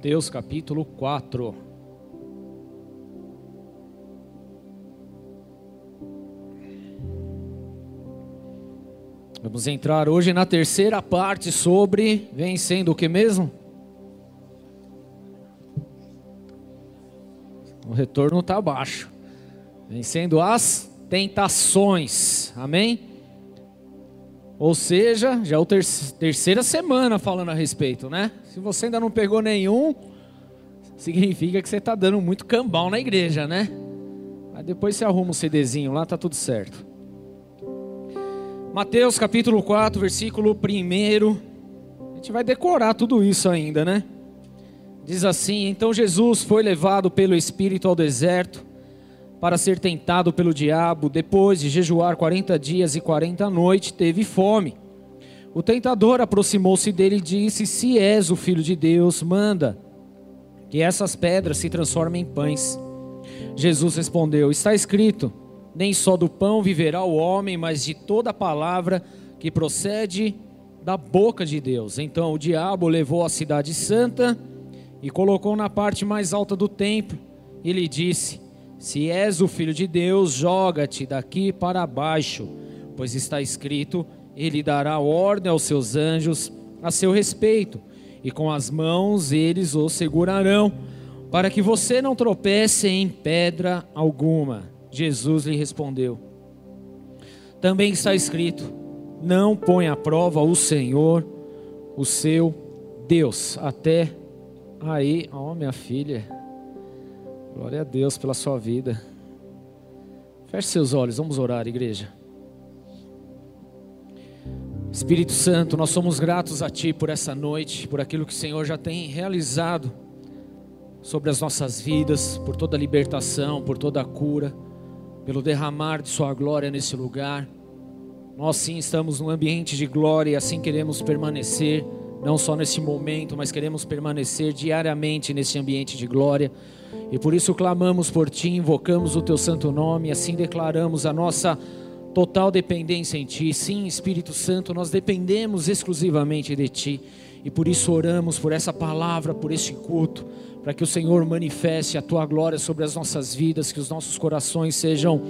Mateus capítulo 4. Vamos entrar hoje na terceira parte sobre vencendo o que mesmo? O retorno está baixo. Vencendo as tentações. Amém? Ou seja, já é a ter terceira semana falando a respeito, né? Se você ainda não pegou nenhum, significa que você está dando muito cambal na igreja, né? Mas depois você arruma um CDzinho lá, tá tudo certo. Mateus capítulo 4, versículo 1. A gente vai decorar tudo isso ainda, né? Diz assim: Então Jesus foi levado pelo Espírito ao deserto para ser tentado pelo diabo. Depois de jejuar 40 dias e 40 noites, teve fome. O tentador aproximou-se dele e disse: Se és o filho de Deus, manda que essas pedras se transformem em pães. Jesus respondeu: Está escrito: Nem só do pão viverá o homem, mas de toda palavra que procede da boca de Deus. Então o diabo levou a cidade santa e colocou na parte mais alta do templo e lhe disse: se és o filho de Deus, joga-te daqui para baixo, pois está escrito: Ele dará ordem aos seus anjos a seu respeito, e com as mãos eles o segurarão, para que você não tropece em pedra alguma. Jesus lhe respondeu: Também está escrito: Não põe à prova o Senhor, o seu Deus. Até aí, ó, oh, minha filha. Glória a Deus pela sua vida. Feche seus olhos, vamos orar, igreja. Espírito Santo, nós somos gratos a Ti por essa noite, por aquilo que o Senhor já tem realizado sobre as nossas vidas, por toda a libertação, por toda a cura, pelo derramar de Sua glória nesse lugar. Nós sim estamos num ambiente de glória e assim queremos permanecer, não só nesse momento, mas queremos permanecer diariamente nesse ambiente de glória. E por isso clamamos por Ti, invocamos o Teu santo nome, assim declaramos a nossa total dependência em Ti. Sim, Espírito Santo, nós dependemos exclusivamente de Ti. E por isso oramos por essa palavra, por este culto, para que o Senhor manifeste a Tua glória sobre as nossas vidas, que os nossos corações sejam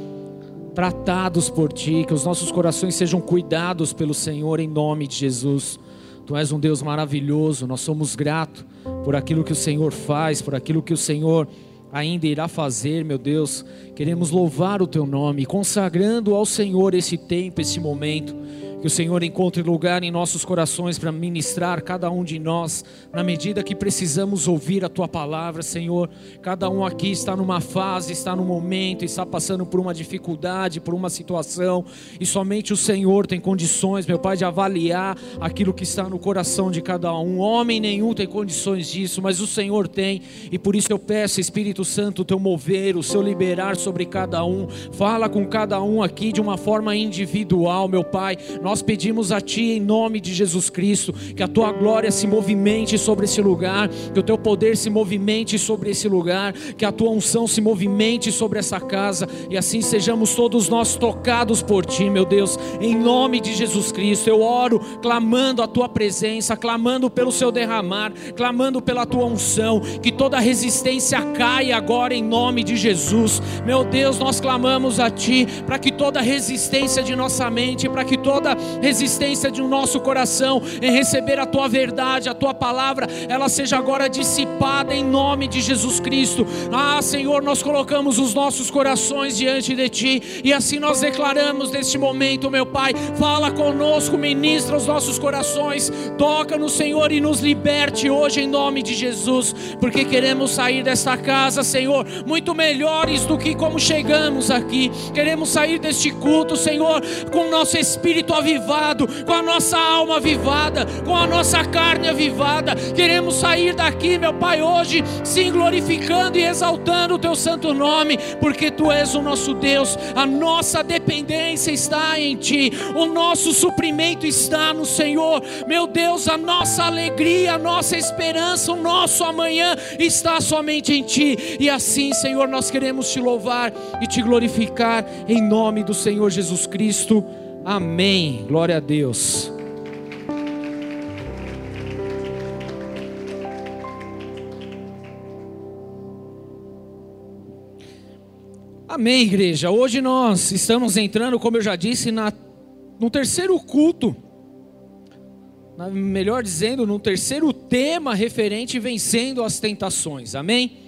tratados por Ti, que os nossos corações sejam cuidados pelo Senhor, em nome de Jesus. Tu és um Deus maravilhoso, nós somos gratos por aquilo que o Senhor faz, por aquilo que o Senhor ainda irá fazer, meu Deus. Queremos louvar o teu nome, consagrando ao Senhor esse tempo, esse momento. Que o Senhor encontre lugar em nossos corações para ministrar cada um de nós, na medida que precisamos ouvir a tua palavra, Senhor. Cada um aqui está numa fase, está num momento, está passando por uma dificuldade, por uma situação, e somente o Senhor tem condições, meu Pai, de avaliar aquilo que está no coração de cada um. Homem nenhum tem condições disso, mas o Senhor tem, e por isso eu peço, Espírito Santo, o teu mover, o seu liberar sobre cada um. Fala com cada um aqui de uma forma individual, meu Pai. Nós nós pedimos a Ti, em nome de Jesus Cristo, que a Tua glória se movimente sobre esse lugar, que o Teu poder se movimente sobre esse lugar, que a Tua unção se movimente sobre essa casa, e assim sejamos todos nós tocados por Ti, meu Deus, em nome de Jesus Cristo. Eu oro clamando a Tua presença, clamando pelo Seu derramar, clamando pela Tua unção, que toda resistência caia agora em nome de Jesus. Meu Deus, nós clamamos a Ti para que toda resistência de nossa mente, para que toda resistência de um nosso coração em receber a tua verdade, a tua palavra, ela seja agora dissipada em nome de Jesus Cristo. Ah, Senhor, nós colocamos os nossos corações diante de ti e assim nós declaramos neste momento, meu Pai, fala conosco, ministra os nossos corações, toca no Senhor e nos liberte hoje em nome de Jesus, porque queremos sair desta casa, Senhor, muito melhores do que como chegamos aqui. Queremos sair deste culto, Senhor, com nosso espírito avivado avivado, com a nossa alma avivada, com a nossa carne avivada. Queremos sair daqui, meu Pai, hoje, sim, glorificando e exaltando o Teu santo nome, porque Tu és o nosso Deus, a nossa dependência está em Ti, o nosso suprimento está no Senhor, meu Deus, a nossa alegria, a nossa esperança, o nosso amanhã está somente em Ti, e assim, Senhor, nós queremos Te louvar e Te glorificar em nome do Senhor Jesus Cristo. Amém. Glória a Deus. Amém, igreja. Hoje nós estamos entrando, como eu já disse, na, no terceiro culto, na, melhor dizendo, no terceiro tema referente vencendo as tentações. Amém?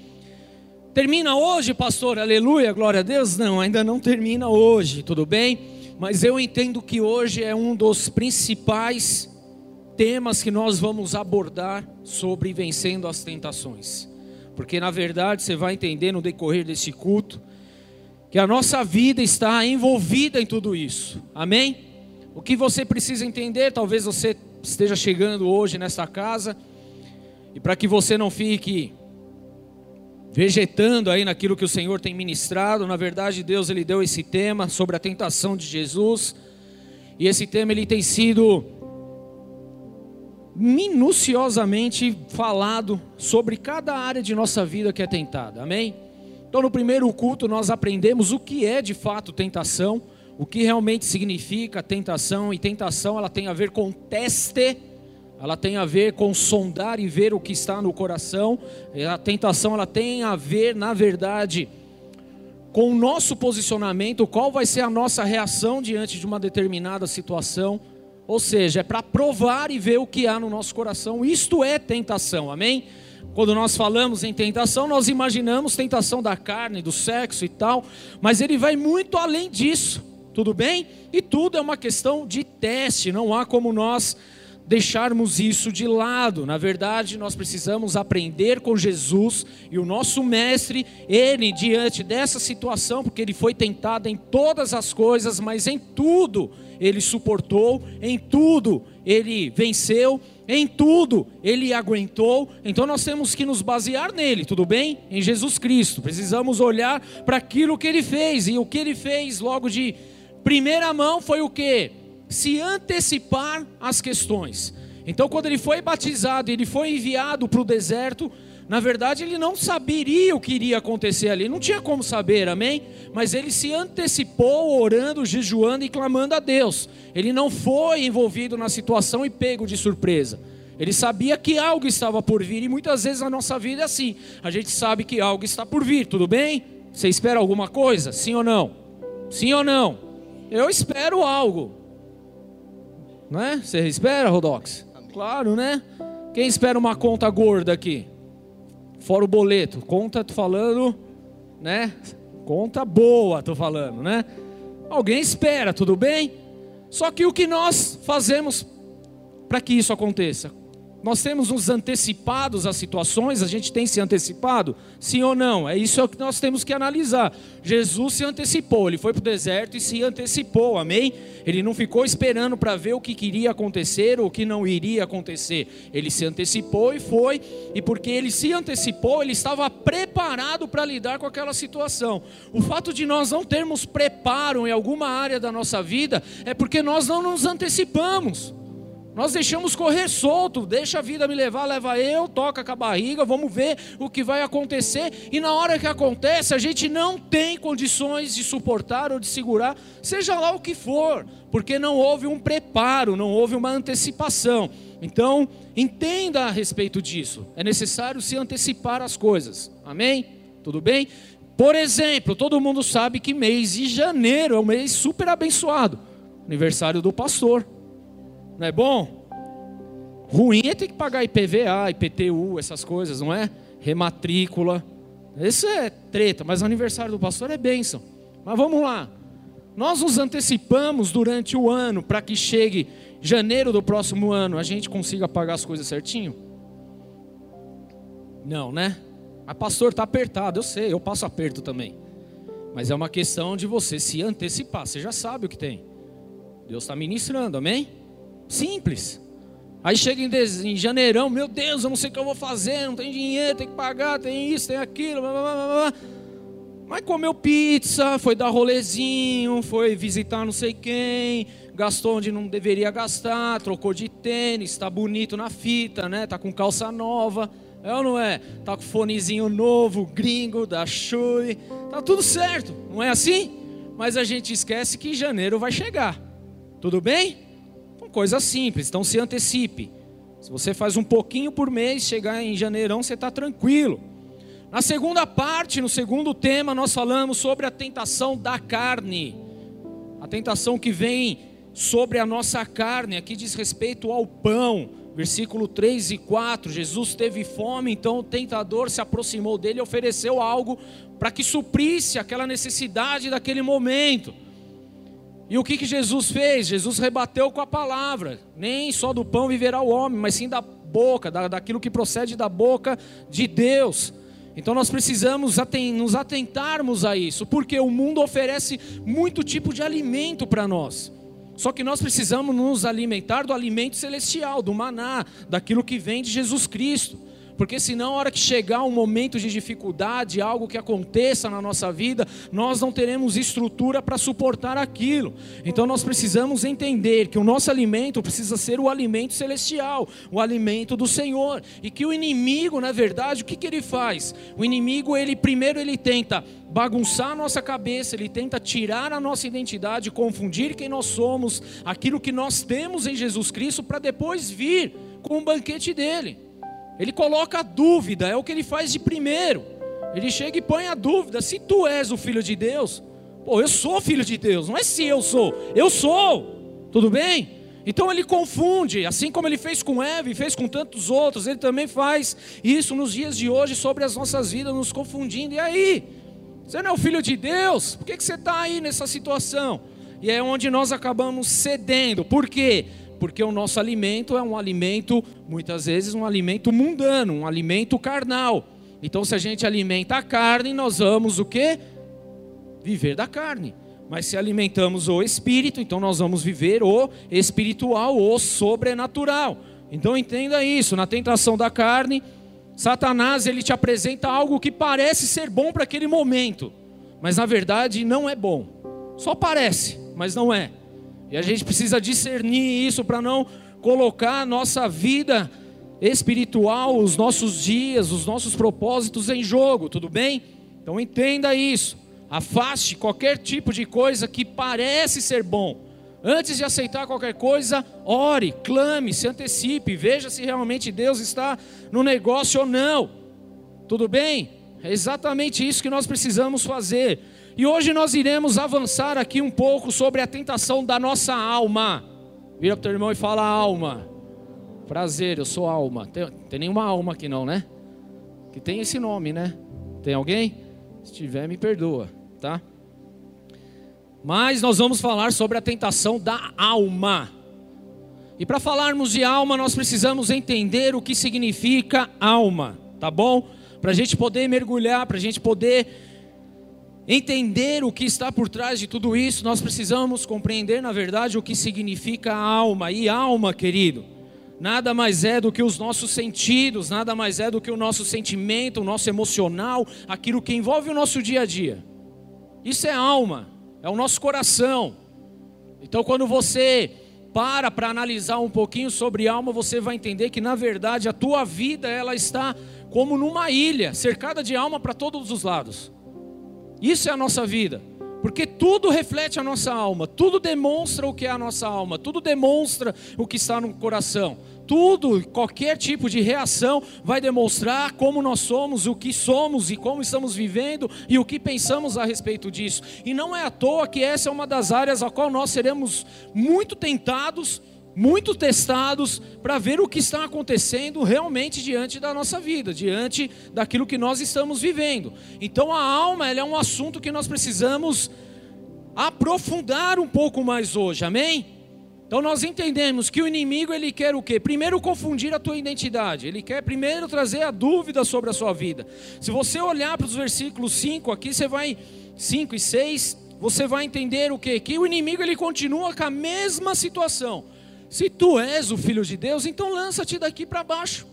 Termina hoje, pastor? Aleluia, glória a Deus? Não, ainda não termina hoje, tudo bem? Mas eu entendo que hoje é um dos principais temas que nós vamos abordar sobre vencendo as tentações. Porque na verdade você vai entender no decorrer desse culto que a nossa vida está envolvida em tudo isso. Amém? O que você precisa entender, talvez você esteja chegando hoje nesta casa, e para que você não fique vegetando aí naquilo que o Senhor tem ministrado, na verdade Deus ele deu esse tema sobre a tentação de Jesus, e esse tema ele tem sido minuciosamente falado sobre cada área de nossa vida que é tentada. Amém? Então, no primeiro culto, nós aprendemos o que é de fato tentação, o que realmente significa tentação, e tentação ela tem a ver com teste, ela tem a ver com sondar e ver o que está no coração. A tentação ela tem a ver, na verdade, com o nosso posicionamento, qual vai ser a nossa reação diante de uma determinada situação. Ou seja, é para provar e ver o que há no nosso coração. Isto é tentação, amém? Quando nós falamos em tentação, nós imaginamos tentação da carne, do sexo e tal, mas ele vai muito além disso, tudo bem? E tudo é uma questão de teste, não há como nós deixarmos isso de lado. Na verdade, nós precisamos aprender com Jesus e o nosso mestre, ele diante dessa situação, porque ele foi tentado em todas as coisas, mas em tudo ele suportou, em tudo ele venceu, em tudo ele aguentou. Então nós temos que nos basear nele, tudo bem? Em Jesus Cristo. Precisamos olhar para aquilo que ele fez e o que ele fez logo de primeira mão foi o que? Se antecipar às questões. Então quando ele foi batizado, ele foi enviado para o deserto, na verdade, ele não saberia o que iria acontecer ali, não tinha como saber, amém? Mas ele se antecipou orando, jejuando e clamando a Deus. Ele não foi envolvido na situação e pego de surpresa. Ele sabia que algo estava por vir, e muitas vezes na nossa vida é assim: a gente sabe que algo está por vir, tudo bem? Você espera alguma coisa? Sim ou não? Sim ou não? Eu espero algo, não é? Você espera, Rodox? Claro, né? Quem espera uma conta gorda aqui? Fora o boleto. Conta, tô falando, né? Conta boa, tô falando, né? Alguém espera, tudo bem? Só que o que nós fazemos para que isso aconteça? Nós temos nos antecipados às situações, a gente tem se antecipado? Sim ou não? É isso que nós temos que analisar. Jesus se antecipou, ele foi para o deserto e se antecipou, amém? Ele não ficou esperando para ver o que queria acontecer ou o que não iria acontecer. Ele se antecipou e foi, e porque ele se antecipou, ele estava preparado para lidar com aquela situação. O fato de nós não termos preparo em alguma área da nossa vida é porque nós não nos antecipamos. Nós deixamos correr solto, deixa a vida me levar, leva eu, toca com a barriga, vamos ver o que vai acontecer. E na hora que acontece, a gente não tem condições de suportar ou de segurar, seja lá o que for, porque não houve um preparo, não houve uma antecipação. Então, entenda a respeito disso. É necessário se antecipar as coisas. Amém? Tudo bem? Por exemplo, todo mundo sabe que mês de janeiro é um mês super abençoado aniversário do pastor. Não é bom? Ruim é ter que pagar IPVA, IPTU, essas coisas, não é? Rematrícula. Isso é treta, mas aniversário do pastor é bênção. Mas vamos lá. Nós nos antecipamos durante o ano para que chegue janeiro do próximo ano a gente consiga pagar as coisas certinho? Não, né? A pastor está apertado, eu sei, eu passo aperto também. Mas é uma questão de você se antecipar. Você já sabe o que tem. Deus está ministrando, amém? Simples. Aí chega em, em janeirão, meu Deus, eu não sei o que eu vou fazer, não tem dinheiro, tem que pagar, tem isso, tem aquilo, blá, blá, blá, blá. Mas comeu pizza, foi dar rolezinho, foi visitar não sei quem, gastou onde não deveria gastar, trocou de tênis, está bonito na fita, né? Tá com calça nova, é ou não é? Tá com fonezinho novo, gringo, da Shui, tá tudo certo, não é assim? Mas a gente esquece que janeiro vai chegar. Tudo bem? Coisa simples, então se antecipe. Se você faz um pouquinho por mês, chegar em janeirão, você está tranquilo. Na segunda parte, no segundo tema, nós falamos sobre a tentação da carne. A tentação que vem sobre a nossa carne, aqui diz respeito ao pão. Versículo 3 e 4, Jesus teve fome, então o tentador se aproximou dele e ofereceu algo para que suprisse aquela necessidade daquele momento. E o que, que Jesus fez? Jesus rebateu com a palavra: nem só do pão viverá o homem, mas sim da boca, da, daquilo que procede da boca de Deus. Então nós precisamos nos atentarmos a isso, porque o mundo oferece muito tipo de alimento para nós. Só que nós precisamos nos alimentar do alimento celestial, do maná, daquilo que vem de Jesus Cristo. Porque senão, a hora que chegar um momento de dificuldade, algo que aconteça na nossa vida, nós não teremos estrutura para suportar aquilo. Então nós precisamos entender que o nosso alimento precisa ser o alimento celestial, o alimento do Senhor. E que o inimigo, na verdade, o que, que ele faz? O inimigo, ele primeiro ele tenta bagunçar a nossa cabeça, ele tenta tirar a nossa identidade, confundir quem nós somos, aquilo que nós temos em Jesus Cristo, para depois vir com o banquete dele. Ele coloca a dúvida, é o que ele faz de primeiro. Ele chega e põe a dúvida: se tu és o filho de Deus, pô, eu sou filho de Deus, não é se eu sou, eu sou, tudo bem? Então ele confunde, assim como ele fez com Eva e fez com tantos outros, ele também faz isso nos dias de hoje sobre as nossas vidas, nos confundindo. E aí? Você não é o filho de Deus? Por que, que você está aí nessa situação? E é onde nós acabamos cedendo. Por quê? porque o nosso alimento é um alimento, muitas vezes, um alimento mundano, um alimento carnal. Então, se a gente alimenta a carne, nós vamos o quê? Viver da carne. Mas se alimentamos o espírito, então nós vamos viver o espiritual, o sobrenatural. Então entenda isso, na tentação da carne, Satanás ele te apresenta algo que parece ser bom para aquele momento, mas na verdade não é bom. Só parece, mas não é. E a gente precisa discernir isso para não colocar a nossa vida espiritual, os nossos dias, os nossos propósitos em jogo, tudo bem? Então entenda isso. Afaste qualquer tipo de coisa que parece ser bom. Antes de aceitar qualquer coisa, ore, clame, se antecipe, veja se realmente Deus está no negócio ou não. Tudo bem? É exatamente isso que nós precisamos fazer. E hoje nós iremos avançar aqui um pouco sobre a tentação da nossa alma. Vira para o teu irmão e fala alma. Prazer, eu sou alma. Tem, tem nenhuma alma aqui não, né? Que tem esse nome, né? Tem alguém? Se tiver, me perdoa, tá? Mas nós vamos falar sobre a tentação da alma. E para falarmos de alma, nós precisamos entender o que significa alma, tá bom? Para a gente poder mergulhar, para a gente poder entender o que está por trás de tudo isso, nós precisamos compreender, na verdade, o que significa alma. E alma, querido, nada mais é do que os nossos sentidos, nada mais é do que o nosso sentimento, o nosso emocional, aquilo que envolve o nosso dia a dia. Isso é alma, é o nosso coração. Então, quando você para para analisar um pouquinho sobre alma, você vai entender que na verdade a tua vida ela está como numa ilha, cercada de alma para todos os lados. Isso é a nossa vida. Porque tudo reflete a nossa alma, tudo demonstra o que é a nossa alma, tudo demonstra o que está no coração. Tudo, qualquer tipo de reação vai demonstrar como nós somos, o que somos e como estamos vivendo e o que pensamos a respeito disso. E não é à toa que essa é uma das áreas a qual nós seremos muito tentados muito testados para ver o que está acontecendo realmente diante da nossa vida, diante daquilo que nós estamos vivendo. Então a alma é um assunto que nós precisamos aprofundar um pouco mais hoje, amém? Então nós entendemos que o inimigo ele quer o quê? Primeiro confundir a tua identidade. Ele quer primeiro trazer a dúvida sobre a sua vida. Se você olhar para os versículos 5 aqui, você vai 5 e 6, você vai entender o quê? Que o inimigo ele continua com a mesma situação. Se tu és o filho de Deus, então lança-te daqui para baixo.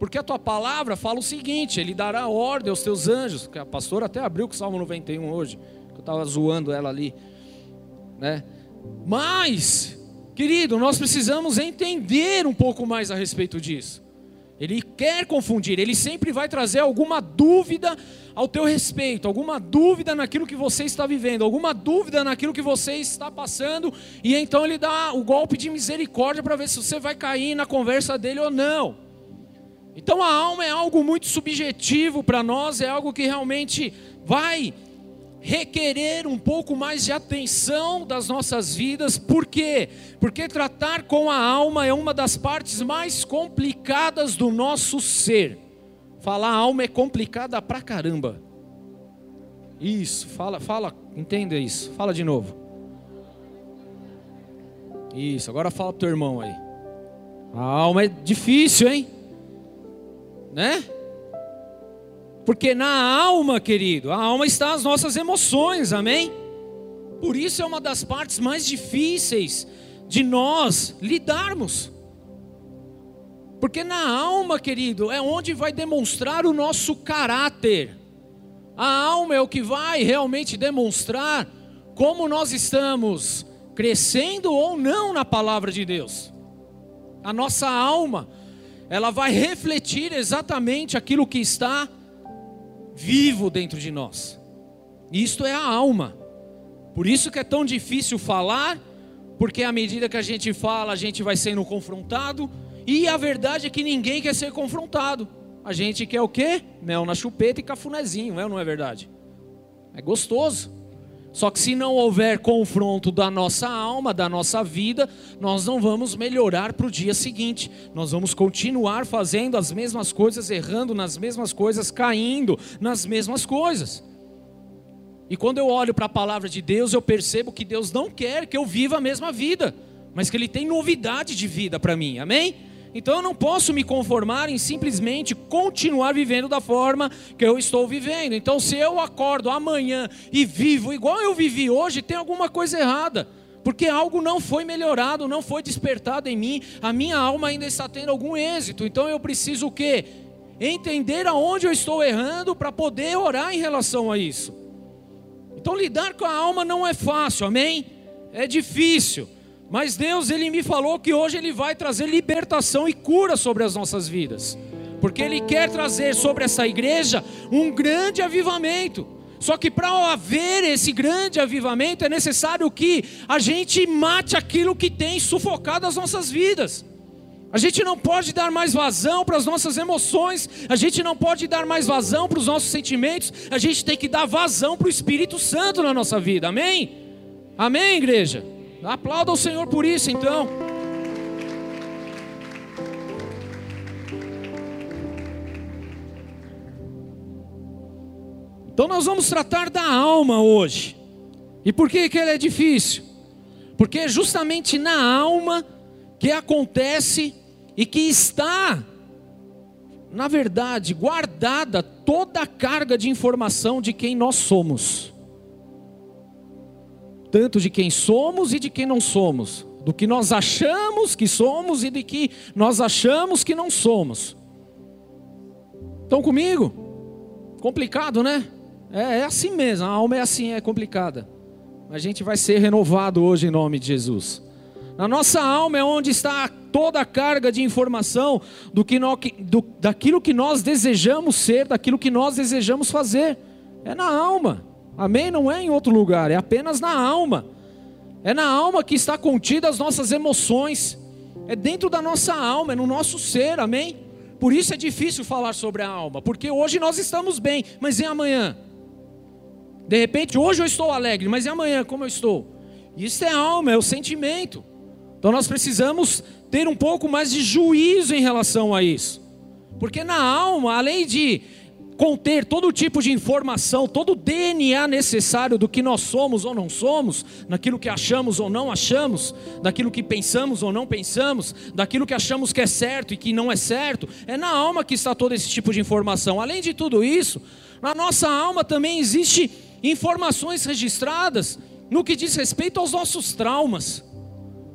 Porque a tua palavra fala o seguinte: Ele dará ordem aos teus anjos. Que a pastora até abriu com o Salmo 91 hoje. Que eu estava zoando ela ali. Né? Mas, querido, nós precisamos entender um pouco mais a respeito disso. Ele quer confundir, ele sempre vai trazer alguma dúvida ao teu respeito, alguma dúvida naquilo que você está vivendo, alguma dúvida naquilo que você está passando, e então ele dá o golpe de misericórdia para ver se você vai cair na conversa dele ou não. Então a alma é algo muito subjetivo para nós, é algo que realmente vai requerer um pouco mais de atenção das nossas vidas, por quê? Porque tratar com a alma é uma das partes mais complicadas do nosso ser. Falar alma é complicada pra caramba. Isso, fala, fala, entenda isso. Fala de novo. Isso, agora fala pro teu irmão aí. A alma é difícil, hein? Né? Porque na alma, querido, a alma está as nossas emoções, amém? Por isso é uma das partes mais difíceis de nós lidarmos. Porque na alma, querido, é onde vai demonstrar o nosso caráter. A alma é o que vai realmente demonstrar como nós estamos crescendo ou não na palavra de Deus. A nossa alma, ela vai refletir exatamente aquilo que está vivo dentro de nós. Isto é a alma. Por isso que é tão difícil falar, porque à medida que a gente fala, a gente vai sendo confrontado, e a verdade é que ninguém quer ser confrontado. A gente quer o quê? Mel na chupeta e cafunézinho, é ou não é verdade? É gostoso. Só que se não houver confronto da nossa alma, da nossa vida, nós não vamos melhorar para o dia seguinte. Nós vamos continuar fazendo as mesmas coisas, errando nas mesmas coisas, caindo nas mesmas coisas. E quando eu olho para a palavra de Deus, eu percebo que Deus não quer que eu viva a mesma vida, mas que Ele tem novidade de vida para mim, amém? Então eu não posso me conformar em simplesmente continuar vivendo da forma que eu estou vivendo. Então, se eu acordo amanhã e vivo igual eu vivi hoje, tem alguma coisa errada. Porque algo não foi melhorado, não foi despertado em mim, a minha alma ainda está tendo algum êxito. Então eu preciso o quê? Entender aonde eu estou errando para poder orar em relação a isso. Então lidar com a alma não é fácil, amém? É difícil. Mas Deus, ele me falou que hoje ele vai trazer libertação e cura sobre as nossas vidas. Porque ele quer trazer sobre essa igreja um grande avivamento. Só que para haver esse grande avivamento é necessário que a gente mate aquilo que tem sufocado as nossas vidas. A gente não pode dar mais vazão para as nossas emoções, a gente não pode dar mais vazão para os nossos sentimentos, a gente tem que dar vazão para o Espírito Santo na nossa vida, amém? Amém, igreja? Aplauda o Senhor por isso, então. Então nós vamos tratar da alma hoje. E por que que ela é difícil? Porque é justamente na alma que acontece e que está, na verdade, guardada toda a carga de informação de quem nós somos tanto de quem somos e de quem não somos, do que nós achamos que somos e de que nós achamos que não somos. Estão comigo? Complicado, né? É, é assim mesmo, a alma é assim, é complicada. A gente vai ser renovado hoje em nome de Jesus. Na nossa alma é onde está toda a carga de informação do que nós, do, daquilo que nós desejamos ser, daquilo que nós desejamos fazer. É na alma. Amém? Não é em outro lugar, é apenas na alma. É na alma que está contida as nossas emoções. É dentro da nossa alma, é no nosso ser, amém? Por isso é difícil falar sobre a alma, porque hoje nós estamos bem, mas e amanhã? De repente, hoje eu estou alegre, mas e amanhã como eu estou? Isso é alma, é o sentimento. Então nós precisamos ter um pouco mais de juízo em relação a isso. Porque na alma, além de conter todo tipo de informação, todo o DNA necessário do que nós somos ou não somos, naquilo que achamos ou não achamos, daquilo que pensamos ou não pensamos, daquilo que achamos que é certo e que não é certo, é na alma que está todo esse tipo de informação. Além de tudo isso, na nossa alma também existe informações registradas no que diz respeito aos nossos traumas,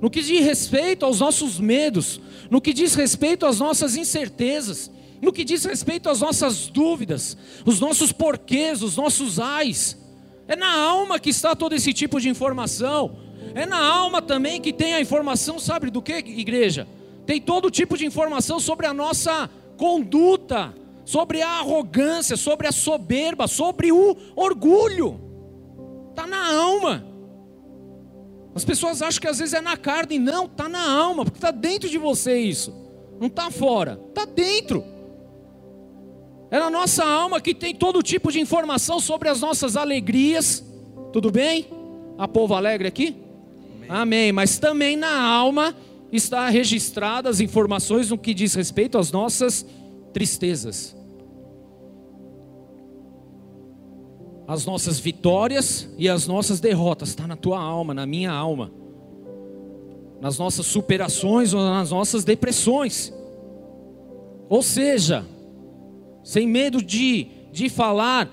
no que diz respeito aos nossos medos, no que diz respeito às nossas incertezas no que diz respeito às nossas dúvidas, os nossos porquês, os nossos ais. É na alma que está todo esse tipo de informação. É na alma também que tem a informação, sabe do que, igreja? Tem todo tipo de informação sobre a nossa conduta, sobre a arrogância, sobre a soberba, sobre o orgulho. Está na alma. As pessoas acham que às vezes é na carne, não, está na alma, porque está dentro de você isso. Não está fora, está dentro. É na nossa alma que tem todo tipo de informação sobre as nossas alegrias. Tudo bem? A povo alegre aqui? Amém. Amém. Mas também na alma está registradas as informações no que diz respeito às nossas tristezas. As nossas vitórias e as nossas derrotas está na tua alma, na minha alma. Nas nossas superações ou nas nossas depressões. Ou seja, sem medo de, de falar,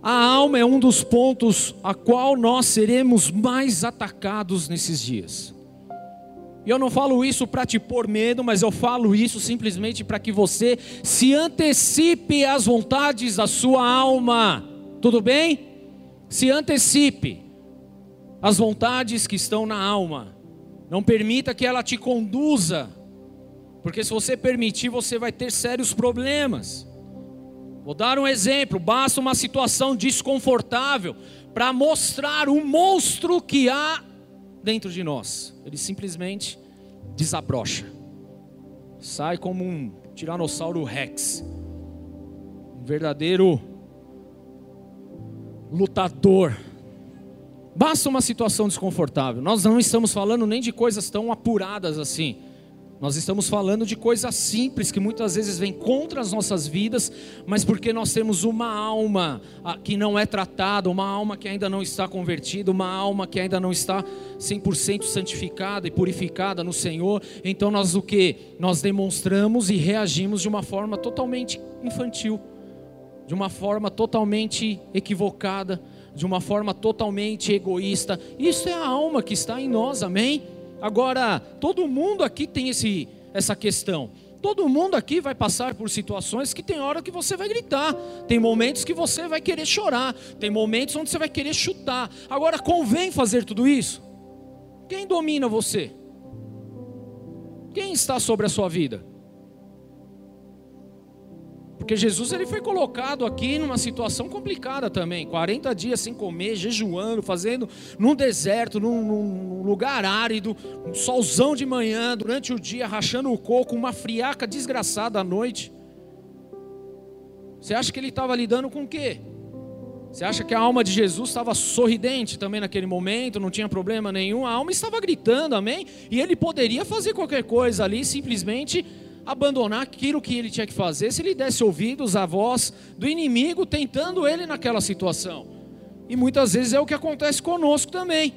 a alma é um dos pontos a qual nós seremos mais atacados nesses dias. E eu não falo isso para te pôr medo, mas eu falo isso simplesmente para que você se antecipe às vontades da sua alma. Tudo bem? Se antecipe às vontades que estão na alma. Não permita que ela te conduza, porque se você permitir, você vai ter sérios problemas. Vou dar um exemplo: basta uma situação desconfortável para mostrar o monstro que há dentro de nós. Ele simplesmente desabrocha, sai como um tiranossauro rex, um verdadeiro lutador. Basta uma situação desconfortável. Nós não estamos falando nem de coisas tão apuradas assim. Nós estamos falando de coisas simples que muitas vezes vêm contra as nossas vidas, mas porque nós temos uma alma ah, que não é tratada, uma alma que ainda não está convertida, uma alma que ainda não está 100% santificada e purificada no Senhor, então nós o que? Nós demonstramos e reagimos de uma forma totalmente infantil, de uma forma totalmente equivocada, de uma forma totalmente egoísta. Isso é a alma que está em nós, amém? Agora, todo mundo aqui tem esse, essa questão. Todo mundo aqui vai passar por situações que tem hora que você vai gritar, tem momentos que você vai querer chorar, tem momentos onde você vai querer chutar. Agora, convém fazer tudo isso? Quem domina você? Quem está sobre a sua vida? Porque Jesus ele foi colocado aqui numa situação complicada também, 40 dias sem comer, jejuando, fazendo num deserto, num, num lugar árido, um solzão de manhã, durante o dia rachando o coco, uma friaca desgraçada à noite. Você acha que ele estava lidando com o quê? Você acha que a alma de Jesus estava sorridente também naquele momento, não tinha problema nenhum? A alma estava gritando, amém? E ele poderia fazer qualquer coisa ali, simplesmente abandonar aquilo que ele tinha que fazer se ele desse ouvidos à voz do inimigo tentando ele naquela situação. E muitas vezes é o que acontece conosco também.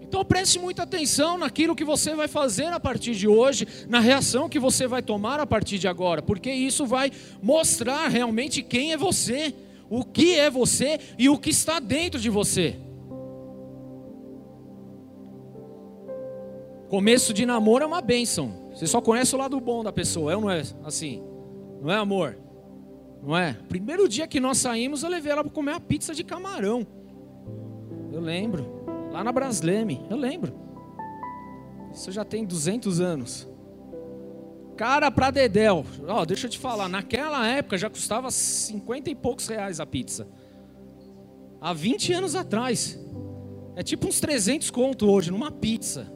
Então preste muita atenção naquilo que você vai fazer a partir de hoje, na reação que você vai tomar a partir de agora, porque isso vai mostrar realmente quem é você, o que é você e o que está dentro de você. Começo de namoro é uma bênção. Você só conhece o lado bom da pessoa, é ou não é assim? Não é amor? Não é? Primeiro dia que nós saímos, eu levei ela para comer uma pizza de camarão. Eu lembro. Lá na Brasleme, eu lembro. Isso já tem 200 anos. Cara pra Dedéu. Ó, oh, deixa eu te falar, naquela época já custava 50 e poucos reais a pizza. Há 20 anos atrás. É tipo uns 300 conto hoje numa pizza.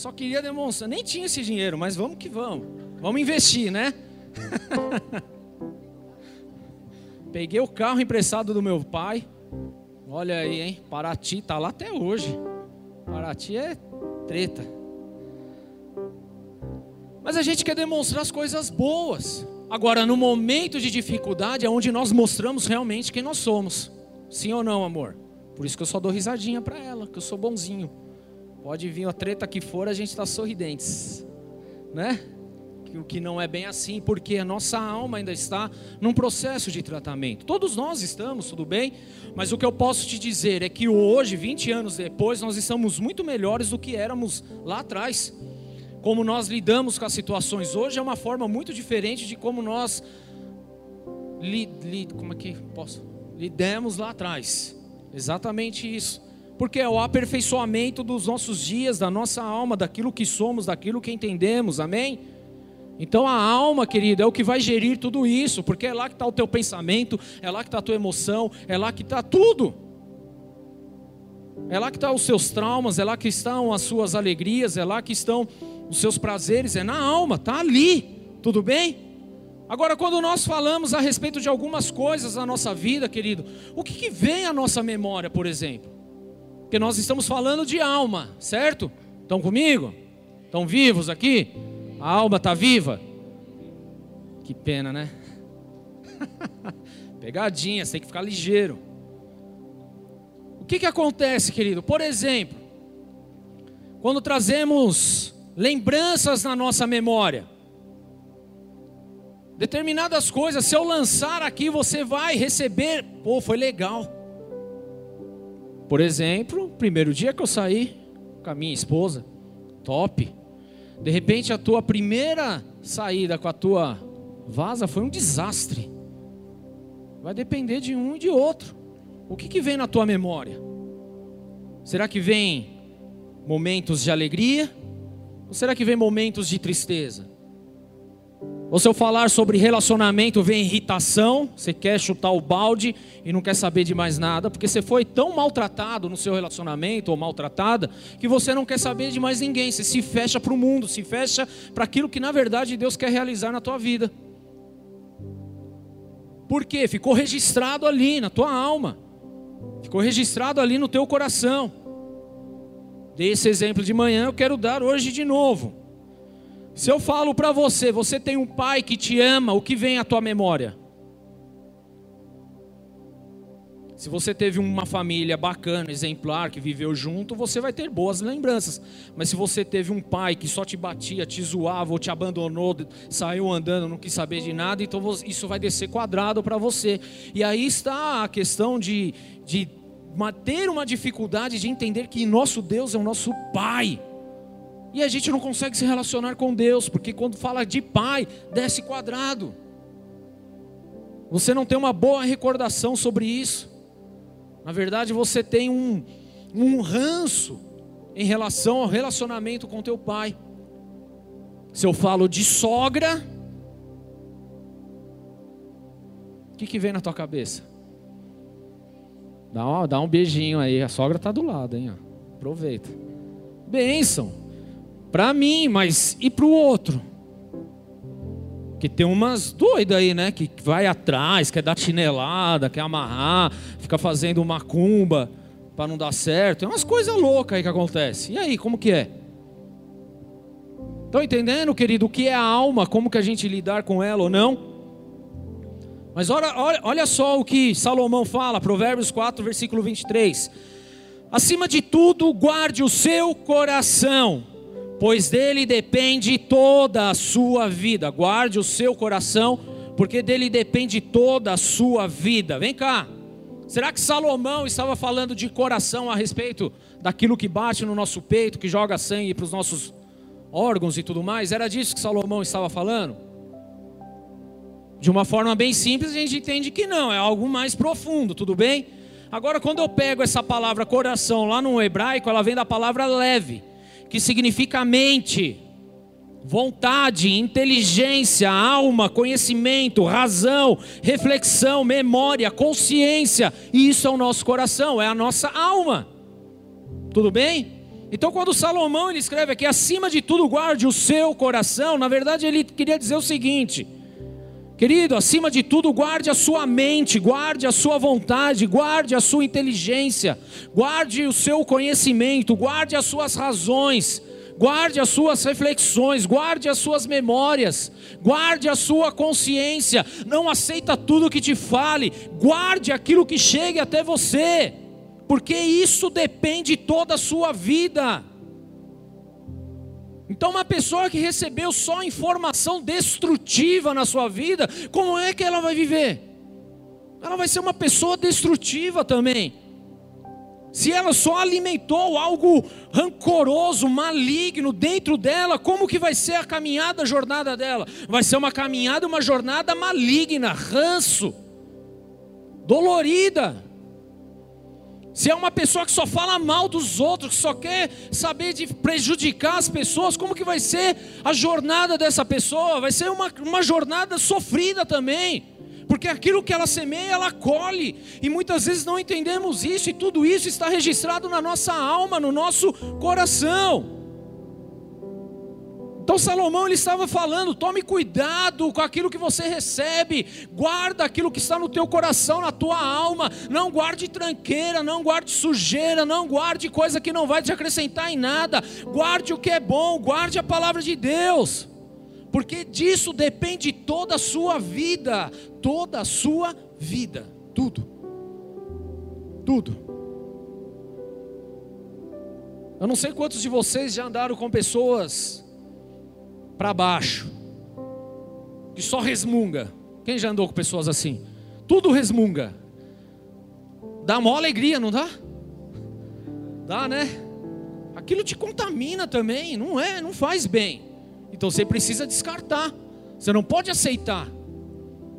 Só queria demonstrar, nem tinha esse dinheiro, mas vamos que vamos. Vamos investir, né? Peguei o carro emprestado do meu pai. Olha aí, hein? Paraty tá lá até hoje. Paraty é treta. Mas a gente quer demonstrar as coisas boas. Agora, no momento de dificuldade, é onde nós mostramos realmente quem nós somos. Sim ou não, amor? Por isso que eu só dou risadinha para ela, que eu sou bonzinho. Pode vir a treta que for, a gente está sorridentes, né? O que não é bem assim, porque a nossa alma ainda está num processo de tratamento. Todos nós estamos, tudo bem? Mas o que eu posso te dizer é que hoje, 20 anos depois, nós estamos muito melhores do que éramos lá atrás. Como nós lidamos com as situações hoje é uma forma muito diferente de como nós li, li, como é que posso? lidamos lá atrás. Exatamente isso porque é o aperfeiçoamento dos nossos dias, da nossa alma, daquilo que somos, daquilo que entendemos, amém? Então a alma, querida, é o que vai gerir tudo isso, porque é lá que está o teu pensamento, é lá que está a tua emoção, é lá que está tudo. É lá que estão tá os seus traumas, é lá que estão as suas alegrias, é lá que estão os seus prazeres, é na alma, está ali, tudo bem? Agora, quando nós falamos a respeito de algumas coisas na nossa vida, querido, o que, que vem à nossa memória, por exemplo? Porque nós estamos falando de alma, certo? Estão comigo? Estão vivos aqui? A alma está viva? Que pena, né? Pegadinha, tem que ficar ligeiro. O que, que acontece, querido? Por exemplo, quando trazemos lembranças na nossa memória, determinadas coisas, se eu lançar aqui, você vai receber, pô, foi legal. Por exemplo, primeiro dia que eu saí com a minha esposa, top. De repente a tua primeira saída com a tua vaza foi um desastre. Vai depender de um e de outro. O que, que vem na tua memória? Será que vem momentos de alegria? Ou será que vem momentos de tristeza? Ou se eu falar sobre relacionamento, vem irritação, você quer chutar o balde e não quer saber de mais nada, porque você foi tão maltratado no seu relacionamento ou maltratada, que você não quer saber de mais ninguém, você se fecha para o mundo, se fecha para aquilo que na verdade Deus quer realizar na tua vida. Por quê? Ficou registrado ali na tua alma. Ficou registrado ali no teu coração. Dei esse exemplo de manhã, eu quero dar hoje de novo. Se eu falo para você, você tem um pai que te ama, o que vem à tua memória? Se você teve uma família bacana, exemplar, que viveu junto, você vai ter boas lembranças. Mas se você teve um pai que só te batia, te zoava ou te abandonou, saiu andando, não quis saber de nada, então isso vai descer quadrado para você. E aí está a questão de, de ter uma dificuldade de entender que nosso Deus é o nosso Pai. E a gente não consegue se relacionar com Deus, porque quando fala de Pai, desce quadrado. Você não tem uma boa recordação sobre isso. Na verdade, você tem um, um ranço em relação ao relacionamento com teu pai. Se eu falo de sogra, o que, que vem na tua cabeça? Dá, dá um beijinho aí, a sogra está do lado, hein? Aproveita. Bênção. Para mim, mas e para o outro? Que tem umas doidas aí, né? Que vai atrás, quer dar chinelada, quer amarrar, fica fazendo macumba para não dar certo. É umas coisas loucas aí que acontece. E aí, como que é? Estão entendendo, querido, o que é a alma, como que a gente lidar com ela ou não? Mas olha, olha, olha só o que Salomão fala, Provérbios 4, versículo 23. Acima de tudo, guarde o seu coração, pois dele depende toda a sua vida. Guarde o seu coração, porque dele depende toda a sua vida. Vem cá. Será que Salomão estava falando de coração a respeito daquilo que bate no nosso peito, que joga sangue para os nossos órgãos e tudo mais? Era disso que Salomão estava falando? De uma forma bem simples, a gente entende que não, é algo mais profundo, tudo bem? Agora, quando eu pego essa palavra coração lá no hebraico, ela vem da palavra leve que significa mente, vontade, inteligência, alma, conhecimento, razão, reflexão, memória, consciência. E isso é o nosso coração, é a nossa alma. Tudo bem? Então, quando Salomão ele escreve aqui, acima de tudo, guarde o seu coração, na verdade ele queria dizer o seguinte: Querido, acima de tudo, guarde a sua mente, guarde a sua vontade, guarde a sua inteligência, guarde o seu conhecimento, guarde as suas razões, guarde as suas reflexões, guarde as suas memórias, guarde a sua consciência. Não aceita tudo que te fale, guarde aquilo que chegue até você, porque isso depende toda a sua vida. Então, uma pessoa que recebeu só informação destrutiva na sua vida, como é que ela vai viver? Ela vai ser uma pessoa destrutiva também. Se ela só alimentou algo rancoroso, maligno dentro dela, como que vai ser a caminhada, a jornada dela? Vai ser uma caminhada, uma jornada maligna, ranço, dolorida. Se é uma pessoa que só fala mal dos outros, que só quer saber de prejudicar as pessoas, como que vai ser a jornada dessa pessoa? Vai ser uma, uma jornada sofrida também. Porque aquilo que ela semeia, ela colhe. E muitas vezes não entendemos isso, e tudo isso está registrado na nossa alma, no nosso coração. Então Salomão ele estava falando: tome cuidado com aquilo que você recebe, guarda aquilo que está no teu coração, na tua alma. Não guarde tranqueira, não guarde sujeira, não guarde coisa que não vai te acrescentar em nada. Guarde o que é bom, guarde a palavra de Deus, porque disso depende toda a sua vida, toda a sua vida, tudo, tudo. Eu não sei quantos de vocês já andaram com pessoas para baixo, que só resmunga. Quem já andou com pessoas assim? Tudo resmunga. Dá uma alegria, não dá? Dá, né? Aquilo te contamina também, não é, não faz bem. Então você precisa descartar. Você não pode aceitar.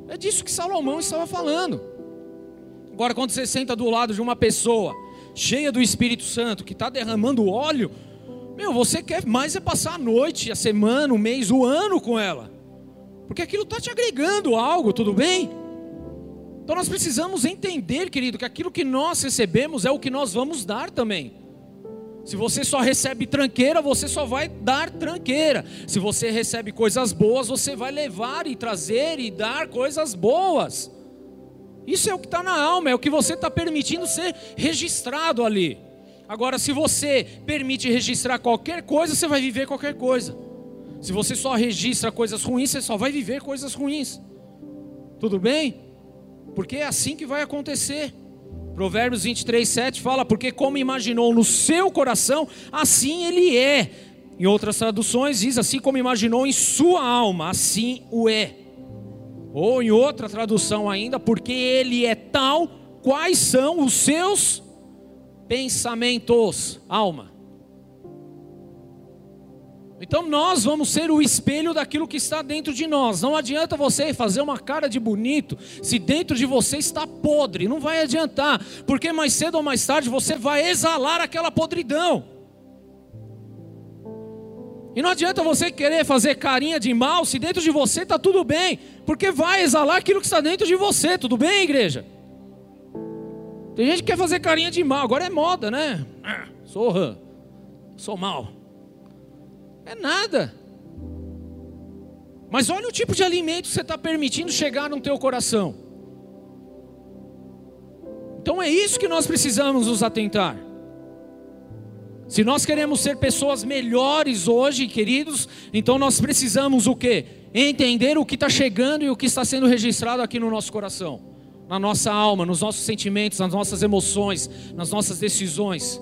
É disso que Salomão estava falando. Agora, quando você senta do lado de uma pessoa cheia do Espírito Santo, que está derramando óleo, meu, você quer mais é passar a noite, a semana, o mês, o ano com ela. Porque aquilo está te agregando algo, tudo bem? Então nós precisamos entender, querido, que aquilo que nós recebemos é o que nós vamos dar também. Se você só recebe tranqueira, você só vai dar tranqueira. Se você recebe coisas boas, você vai levar e trazer e dar coisas boas. Isso é o que está na alma, é o que você está permitindo ser registrado ali. Agora, se você permite registrar qualquer coisa, você vai viver qualquer coisa. Se você só registra coisas ruins, você só vai viver coisas ruins. Tudo bem? Porque é assim que vai acontecer. Provérbios 23, 7 fala: Porque como imaginou no seu coração, assim ele é. Em outras traduções diz: Assim como imaginou em sua alma, assim o é. Ou em outra tradução ainda: Porque ele é tal, quais são os seus pensamentos, alma. Então nós vamos ser o espelho daquilo que está dentro de nós. Não adianta você fazer uma cara de bonito se dentro de você está podre. Não vai adiantar, porque mais cedo ou mais tarde você vai exalar aquela podridão. E não adianta você querer fazer carinha de mal se dentro de você está tudo bem, porque vai exalar aquilo que está dentro de você. Tudo bem, igreja? Tem gente que quer fazer carinha de mal, agora é moda, né? Ah, sou rã, sou mal. É nada. Mas olha o tipo de alimento que você está permitindo chegar no teu coração. Então é isso que nós precisamos nos atentar. Se nós queremos ser pessoas melhores hoje, queridos, então nós precisamos o quê? Entender o que está chegando e o que está sendo registrado aqui no nosso coração na nossa alma, nos nossos sentimentos, nas nossas emoções, nas nossas decisões.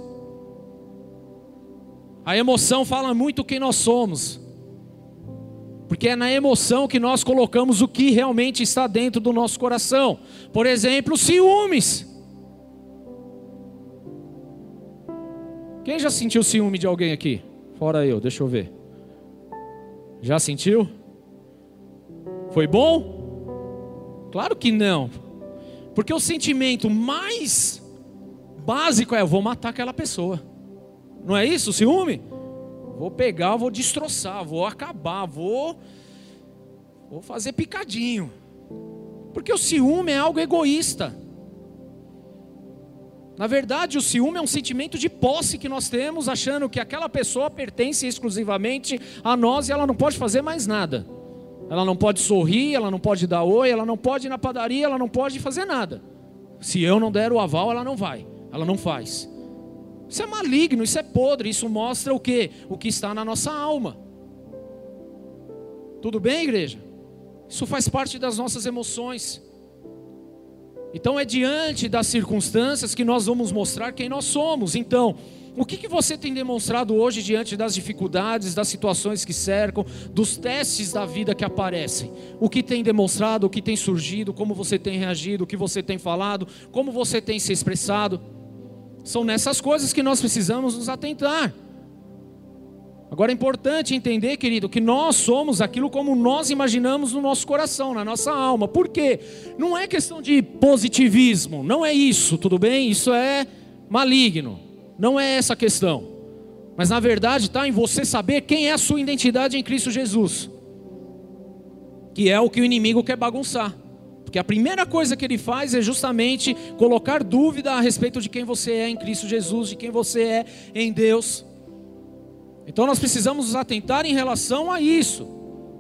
A emoção fala muito quem nós somos, porque é na emoção que nós colocamos o que realmente está dentro do nosso coração. Por exemplo, ciúmes. Quem já sentiu ciúme de alguém aqui? Fora eu, deixa eu ver. Já sentiu? Foi bom? Claro que não. Porque o sentimento mais básico é: eu vou matar aquela pessoa. Não é isso, o ciúme? Vou pegar, vou destroçar, vou acabar, vou vou fazer picadinho. Porque o ciúme é algo egoísta. Na verdade, o ciúme é um sentimento de posse que nós temos, achando que aquela pessoa pertence exclusivamente a nós e ela não pode fazer mais nada. Ela não pode sorrir, ela não pode dar oi, ela não pode ir na padaria, ela não pode fazer nada. Se eu não der o aval, ela não vai, ela não faz. Isso é maligno, isso é podre, isso mostra o que? O que está na nossa alma. Tudo bem, igreja? Isso faz parte das nossas emoções. Então é diante das circunstâncias que nós vamos mostrar quem nós somos. Então, o que, que você tem demonstrado hoje diante das dificuldades, das situações que cercam, dos testes da vida que aparecem? O que tem demonstrado, o que tem surgido, como você tem reagido, o que você tem falado, como você tem se expressado? São nessas coisas que nós precisamos nos atentar. Agora é importante entender, querido, que nós somos aquilo como nós imaginamos no nosso coração, na nossa alma. Por quê? Não é questão de positivismo, não é isso, tudo bem? Isso é maligno. Não é essa a questão. Mas na verdade está em você saber quem é a sua identidade em Cristo Jesus. Que é o que o inimigo quer bagunçar. Porque a primeira coisa que ele faz é justamente colocar dúvida a respeito de quem você é em Cristo Jesus, de quem você é em Deus. Então nós precisamos nos atentar em relação a isso.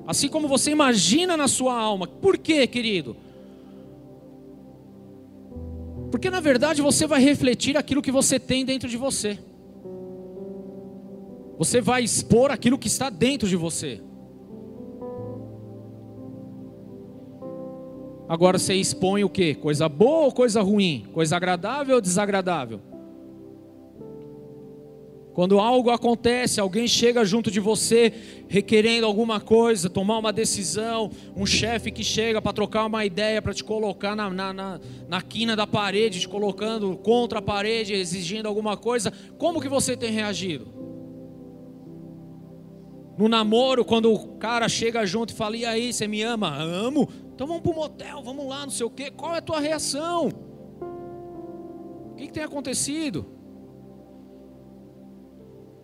Assim como você imagina na sua alma. Por quê, querido? Porque na verdade você vai refletir aquilo que você tem dentro de você. Você vai expor aquilo que está dentro de você. Agora você expõe o que? Coisa boa ou coisa ruim? Coisa agradável ou desagradável? Quando algo acontece, alguém chega junto de você requerendo alguma coisa, tomar uma decisão, um chefe que chega para trocar uma ideia, para te colocar na, na, na, na, quina da parede, te colocando contra a parede, exigindo alguma coisa, como que você tem reagido? No namoro, quando o cara chega junto e fala, e aí, você me ama? Amo. Então vamos para o motel, vamos lá, não sei o quê. Qual é a tua reação? O que, que tem acontecido?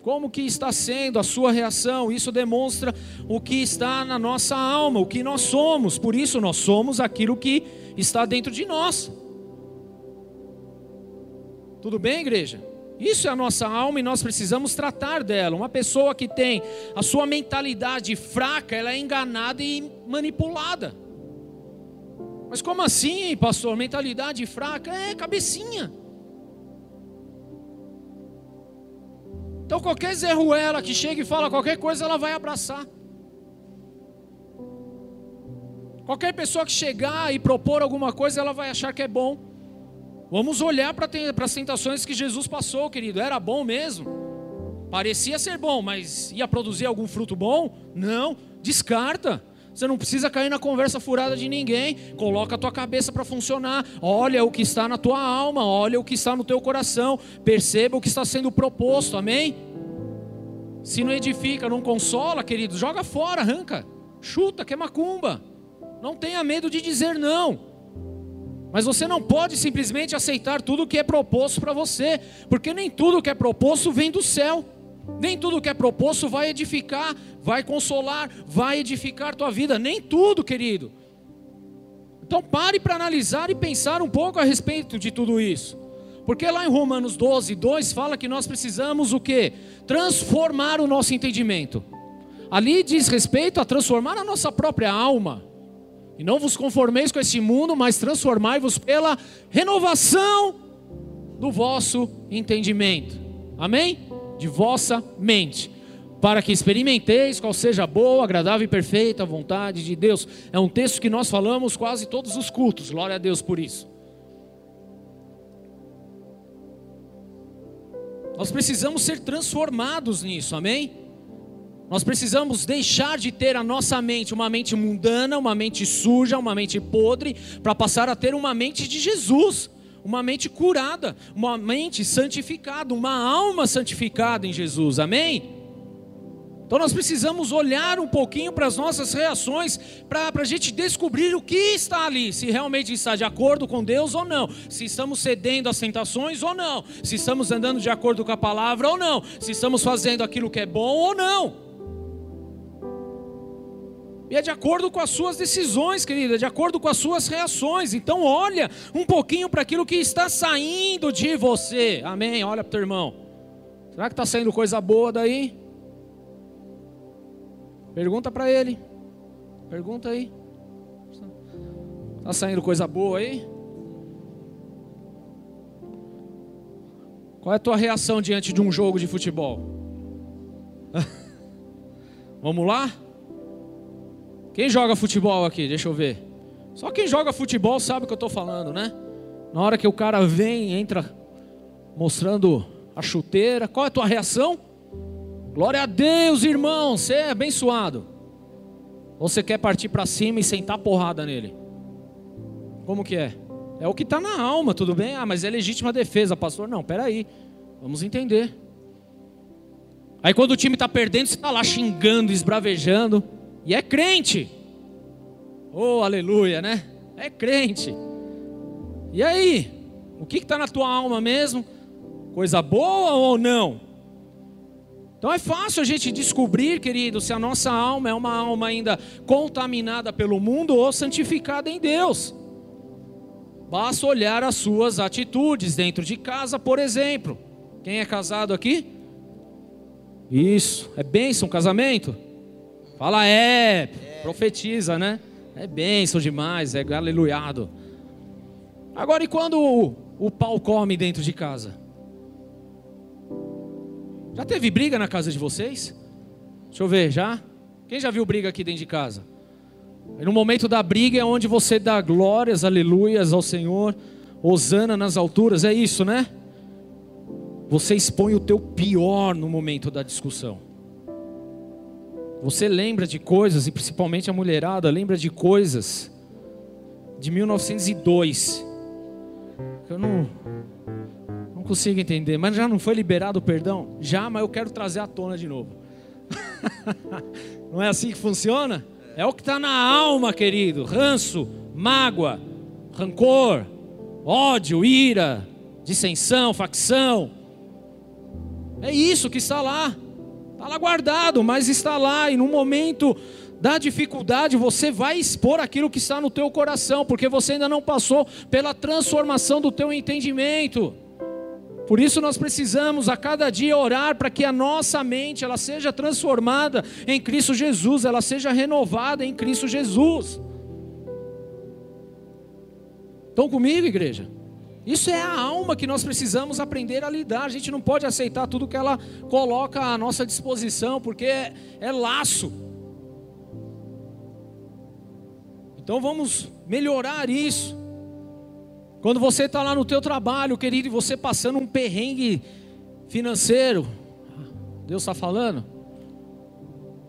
Como que está sendo a sua reação? Isso demonstra o que está na nossa alma, o que nós somos. Por isso nós somos aquilo que está dentro de nós. Tudo bem, igreja? Isso é a nossa alma e nós precisamos tratar dela. Uma pessoa que tem a sua mentalidade fraca, ela é enganada e manipulada. Mas como assim, pastor? Mentalidade fraca? É cabecinha. Então qualquer Zé Ruela que chega e fala qualquer coisa, ela vai abraçar. Qualquer pessoa que chegar e propor alguma coisa, ela vai achar que é bom. Vamos olhar para as tentações que Jesus passou, querido. Era bom mesmo? Parecia ser bom, mas ia produzir algum fruto bom? Não, descarta. Você não precisa cair na conversa furada de ninguém. Coloca a tua cabeça para funcionar. Olha o que está na tua alma, olha o que está no teu coração. Perceba o que está sendo proposto. Amém? Se não edifica, não consola, querido, joga fora, arranca. Chuta, que é macumba. Não tenha medo de dizer não. Mas você não pode simplesmente aceitar tudo que é proposto para você, porque nem tudo que é proposto vem do céu. Nem tudo que é proposto vai edificar, vai consolar, vai edificar tua vida. Nem tudo, querido. Então pare para analisar e pensar um pouco a respeito de tudo isso. Porque lá em Romanos 12, 2 fala que nós precisamos o que? Transformar o nosso entendimento. Ali diz respeito a transformar a nossa própria alma. E não vos conformeis com este mundo, mas transformai-vos pela renovação do vosso entendimento. Amém? De vossa mente, para que experimenteis qual seja a boa, agradável e perfeita vontade de Deus. É um texto que nós falamos quase todos os cultos, glória a Deus por isso. Nós precisamos ser transformados nisso, amém? Nós precisamos deixar de ter a nossa mente uma mente mundana, uma mente suja, uma mente podre, para passar a ter uma mente de Jesus uma mente curada, uma mente santificada, uma alma santificada em Jesus, amém? Então nós precisamos olhar um pouquinho para as nossas reações, para a gente descobrir o que está ali, se realmente está de acordo com Deus ou não, se estamos cedendo às tentações ou não, se estamos andando de acordo com a palavra ou não, se estamos fazendo aquilo que é bom ou não. E é de acordo com as suas decisões, querida, de acordo com as suas reações. Então, olha um pouquinho para aquilo que está saindo de você. Amém? Olha para o teu irmão. Será que está saindo coisa boa daí? Pergunta para ele. Pergunta aí. Está saindo coisa boa aí? Qual é a tua reação diante de um jogo de futebol? Vamos lá? Quem joga futebol aqui? Deixa eu ver. Só quem joga futebol sabe o que eu estou falando, né? Na hora que o cara vem, entra mostrando a chuteira, qual é a tua reação? Glória a Deus, irmão, você é abençoado. Ou você quer partir para cima e sentar porrada nele? Como que é? É o que está na alma, tudo bem? Ah, mas é legítima defesa, pastor. Não, peraí, vamos entender. Aí quando o time está perdendo, você está lá xingando, esbravejando. E é crente. Oh, aleluia, né? É crente. E aí? O que está na tua alma mesmo? Coisa boa ou não? Então é fácil a gente descobrir, querido, se a nossa alma é uma alma ainda contaminada pelo mundo ou santificada em Deus. Basta olhar as suas atitudes dentro de casa, por exemplo. Quem é casado aqui? Isso. É bênção, casamento? Fala é. é. Profetiza, né? É bênção demais, é aleluiado. Agora, e quando o, o pau come dentro de casa? Já teve briga na casa de vocês? Deixa eu ver, já? Quem já viu briga aqui dentro de casa? E no momento da briga é onde você dá glórias, aleluias ao Senhor, Osana nas alturas, é isso, né? Você expõe o teu pior no momento da discussão. Você lembra de coisas, e principalmente a mulherada lembra de coisas de 1902. Eu não, não consigo entender. Mas já não foi liberado o perdão? Já, mas eu quero trazer à tona de novo. não é assim que funciona? É o que está na alma, querido: ranço, mágoa, rancor, ódio, ira, dissensão, facção. É isso que está lá. Está lá guardado, mas está lá e no momento da dificuldade você vai expor aquilo que está no teu coração, porque você ainda não passou pela transformação do teu entendimento. Por isso nós precisamos a cada dia orar para que a nossa mente ela seja transformada em Cristo Jesus, ela seja renovada em Cristo Jesus. Estão comigo, igreja? Isso é a alma que nós precisamos aprender a lidar. A gente não pode aceitar tudo que ela coloca à nossa disposição, porque é, é laço. Então vamos melhorar isso. Quando você está lá no teu trabalho, querido, e você passando um perrengue financeiro, Deus está falando?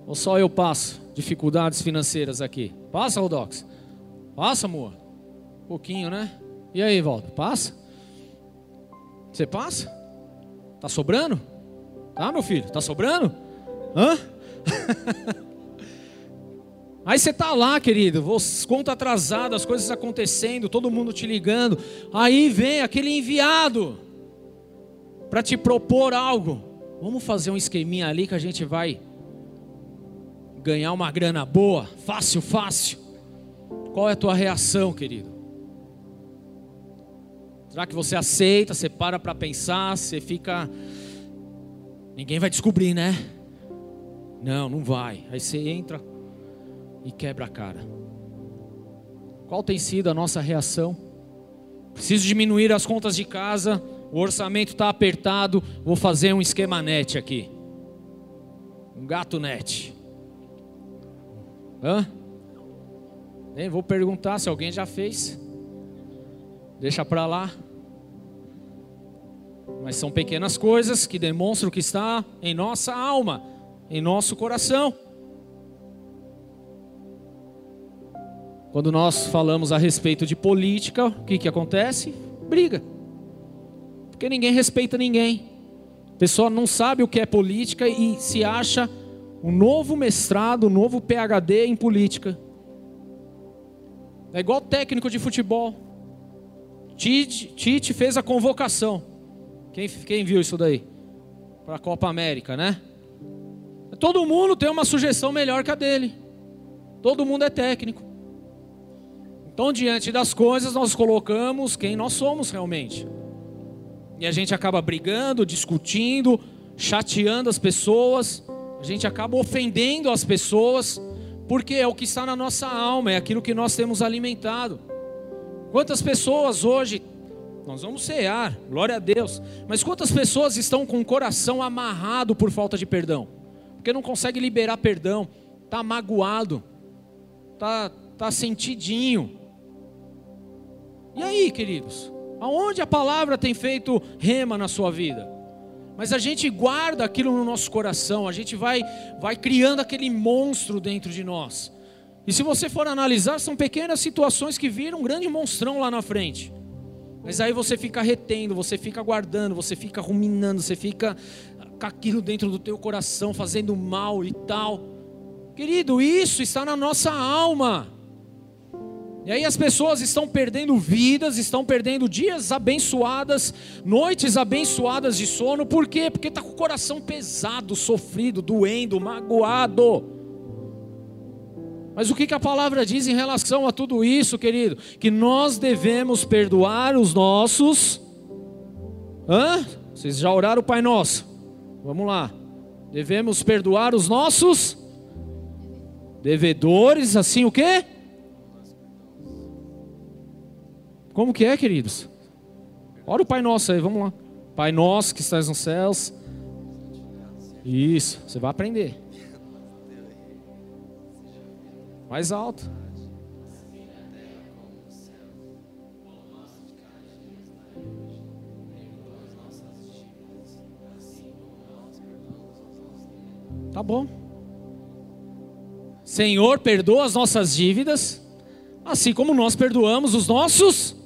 Ou só eu passo dificuldades financeiras aqui? Passa, Rodox? Passa, amor? Um pouquinho, né? E aí, volta? Passa? Você passa? Tá sobrando? Tá, meu filho? Tá sobrando? Hã? Aí você tá lá, querido, conta atrasado, as coisas acontecendo, todo mundo te ligando. Aí vem aquele enviado para te propor algo. Vamos fazer um esqueminha ali que a gente vai ganhar uma grana boa, fácil, fácil. Qual é a tua reação, querido? Será que você aceita, você para para pensar, você fica. Ninguém vai descobrir, né? Não, não vai. Aí você entra e quebra a cara. Qual tem sido a nossa reação? Preciso diminuir as contas de casa, o orçamento está apertado, vou fazer um esquema net aqui. Um gato net. Hã? Nem vou perguntar se alguém já fez. Deixa para lá. Mas são pequenas coisas que demonstram que está em nossa alma, em nosso coração. Quando nós falamos a respeito de política, o que, que acontece? Briga. Porque ninguém respeita ninguém. A pessoa não sabe o que é política e se acha um novo mestrado, um novo PhD em política. É igual técnico de futebol. Tite, Tite fez a convocação. Quem, quem viu isso daí? Para a Copa América, né? Todo mundo tem uma sugestão melhor que a dele. Todo mundo é técnico. Então, diante das coisas, nós colocamos quem nós somos realmente. E a gente acaba brigando, discutindo, chateando as pessoas, a gente acaba ofendendo as pessoas, porque é o que está na nossa alma, é aquilo que nós temos alimentado. Quantas pessoas hoje nós vamos cear, glória a Deus. Mas quantas pessoas estão com o coração amarrado por falta de perdão? Porque não consegue liberar perdão, está magoado, está tá sentidinho. E aí, queridos? Aonde a palavra tem feito rema na sua vida? Mas a gente guarda aquilo no nosso coração, a gente vai, vai criando aquele monstro dentro de nós. E se você for analisar, são pequenas situações que viram um grande monstrão lá na frente. Mas aí você fica retendo, você fica guardando, você fica ruminando, você fica com aquilo dentro do teu coração, fazendo mal e tal. Querido, isso está na nossa alma. E aí as pessoas estão perdendo vidas, estão perdendo dias abençoadas, noites abençoadas de sono. Por quê? Porque está com o coração pesado, sofrido, doendo, magoado. Mas o que, que a palavra diz em relação a tudo isso, querido? Que nós devemos perdoar os nossos. Hã? Vocês já oraram o Pai Nosso? Vamos lá. Devemos perdoar os nossos devedores, assim o quê? Como que é, queridos? Ora o Pai Nosso aí, vamos lá. Pai Nosso que estás nos céus. Isso, você vai aprender. Mais alto. Tá bom. Senhor, perdoa as nossas dívidas, assim como nós perdoamos os nossos.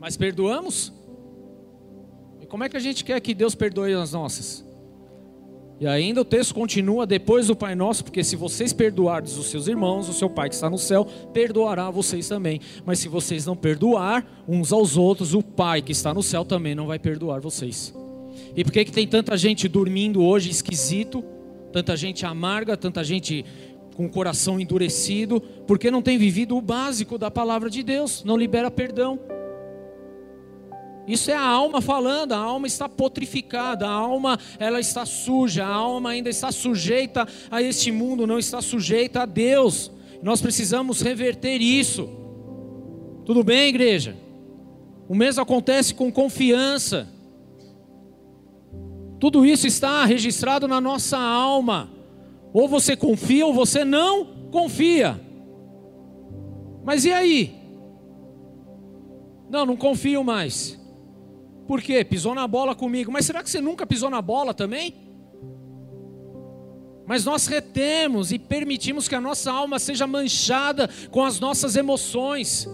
Mas perdoamos? E como é que a gente quer que Deus perdoe as nossas? E ainda o texto continua depois do Pai Nosso, porque se vocês perdoardes os seus irmãos, o seu Pai que está no céu perdoará vocês também. Mas se vocês não perdoar uns aos outros, o Pai que está no céu também não vai perdoar vocês. E por que, que tem tanta gente dormindo hoje esquisito, tanta gente amarga, tanta gente com o coração endurecido, porque não tem vivido o básico da palavra de Deus, não libera perdão. Isso é a alma falando, a alma está potrificada, a alma ela está suja, a alma ainda está sujeita a este mundo, não está sujeita a Deus. Nós precisamos reverter isso. Tudo bem, igreja? O mesmo acontece com confiança. Tudo isso está registrado na nossa alma. Ou você confia ou você não confia. Mas e aí? Não, não confio mais. Por quê? Pisou na bola comigo. Mas será que você nunca pisou na bola também? Mas nós retemos e permitimos que a nossa alma seja manchada com as nossas emoções.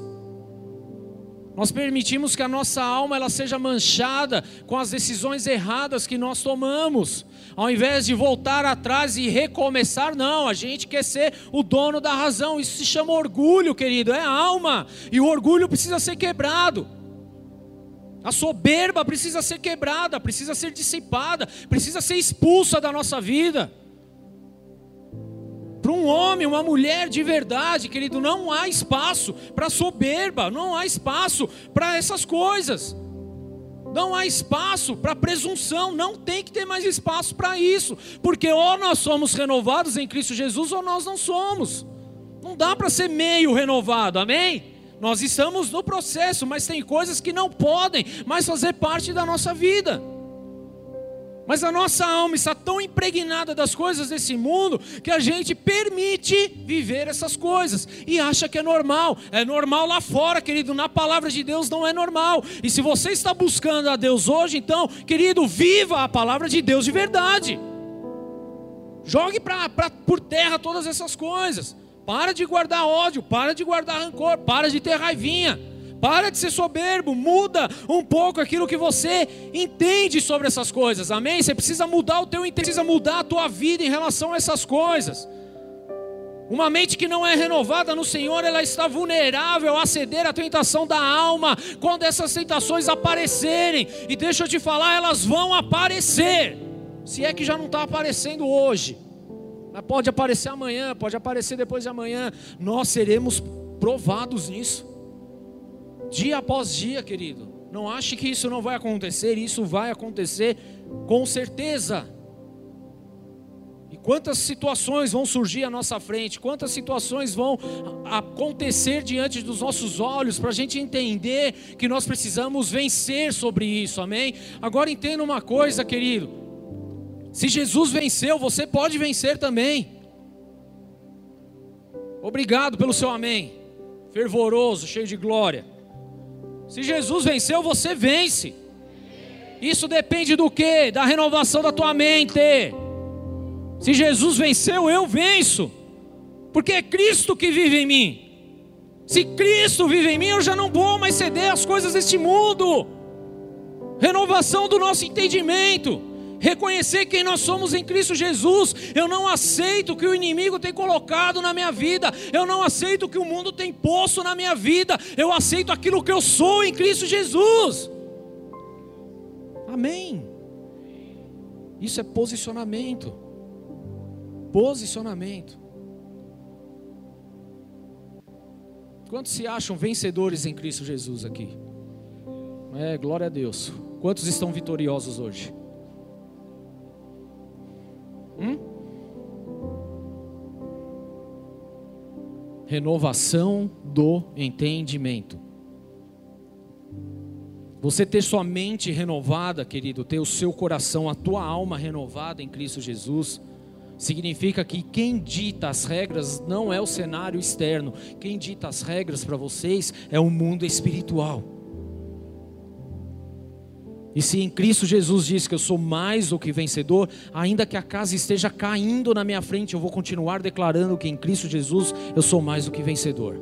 Nós permitimos que a nossa alma ela seja manchada com as decisões erradas que nós tomamos. Ao invés de voltar atrás e recomeçar, não, a gente quer ser o dono da razão. Isso se chama orgulho, querido, é alma. E o orgulho precisa ser quebrado. A soberba precisa ser quebrada, precisa ser dissipada, precisa ser expulsa da nossa vida. Para um homem, uma mulher de verdade, querido, não há espaço para soberba, não há espaço para essas coisas. Não há espaço para presunção, não tem que ter mais espaço para isso, porque ou nós somos renovados em Cristo Jesus ou nós não somos. Não dá para ser meio renovado, amém? Nós estamos no processo, mas tem coisas que não podem mais fazer parte da nossa vida. Mas a nossa alma está tão impregnada das coisas desse mundo que a gente permite viver essas coisas e acha que é normal. É normal lá fora, querido. Na palavra de Deus não é normal. E se você está buscando a Deus hoje, então, querido, viva a palavra de Deus de verdade. Jogue pra, pra, por terra todas essas coisas. Para de guardar ódio, para de guardar rancor, para de ter raivinha. Para de ser soberbo, muda um pouco aquilo que você entende sobre essas coisas. Amém? Você precisa mudar o teu entendimento, precisa mudar a tua vida em relação a essas coisas. Uma mente que não é renovada no Senhor, ela está vulnerável a ceder à tentação da alma quando essas tentações aparecerem. E deixa eu te falar, elas vão aparecer. Se é que já não está aparecendo hoje. Pode aparecer amanhã, pode aparecer depois de amanhã. Nós seremos provados nisso dia após dia, querido. Não ache que isso não vai acontecer, isso vai acontecer com certeza. E quantas situações vão surgir à nossa frente, quantas situações vão acontecer diante dos nossos olhos, para a gente entender que nós precisamos vencer sobre isso, amém? Agora entenda uma coisa, querido: se Jesus venceu, você pode vencer também. Obrigado pelo seu amém, fervoroso, cheio de glória. Se Jesus venceu, você vence. Isso depende do que? Da renovação da tua mente. Se Jesus venceu, eu venço. Porque é Cristo que vive em mim. Se Cristo vive em mim, eu já não vou mais ceder às coisas deste mundo. Renovação do nosso entendimento reconhecer quem nós somos em Cristo Jesus. Eu não aceito que o inimigo tem colocado na minha vida, eu não aceito que o mundo tem posto na minha vida, eu aceito aquilo que eu sou em Cristo Jesus. Amém. Isso é posicionamento. Posicionamento. Quantos se acham vencedores em Cristo Jesus aqui? É, glória a Deus. Quantos estão vitoriosos hoje? Hum? Renovação do entendimento. Você ter sua mente renovada, querido, ter o seu coração, a tua alma renovada em Cristo Jesus, significa que quem dita as regras não é o cenário externo, quem dita as regras para vocês é o mundo espiritual. E se em Cristo Jesus diz que eu sou mais do que vencedor, ainda que a casa esteja caindo na minha frente, eu vou continuar declarando que em Cristo Jesus eu sou mais do que vencedor.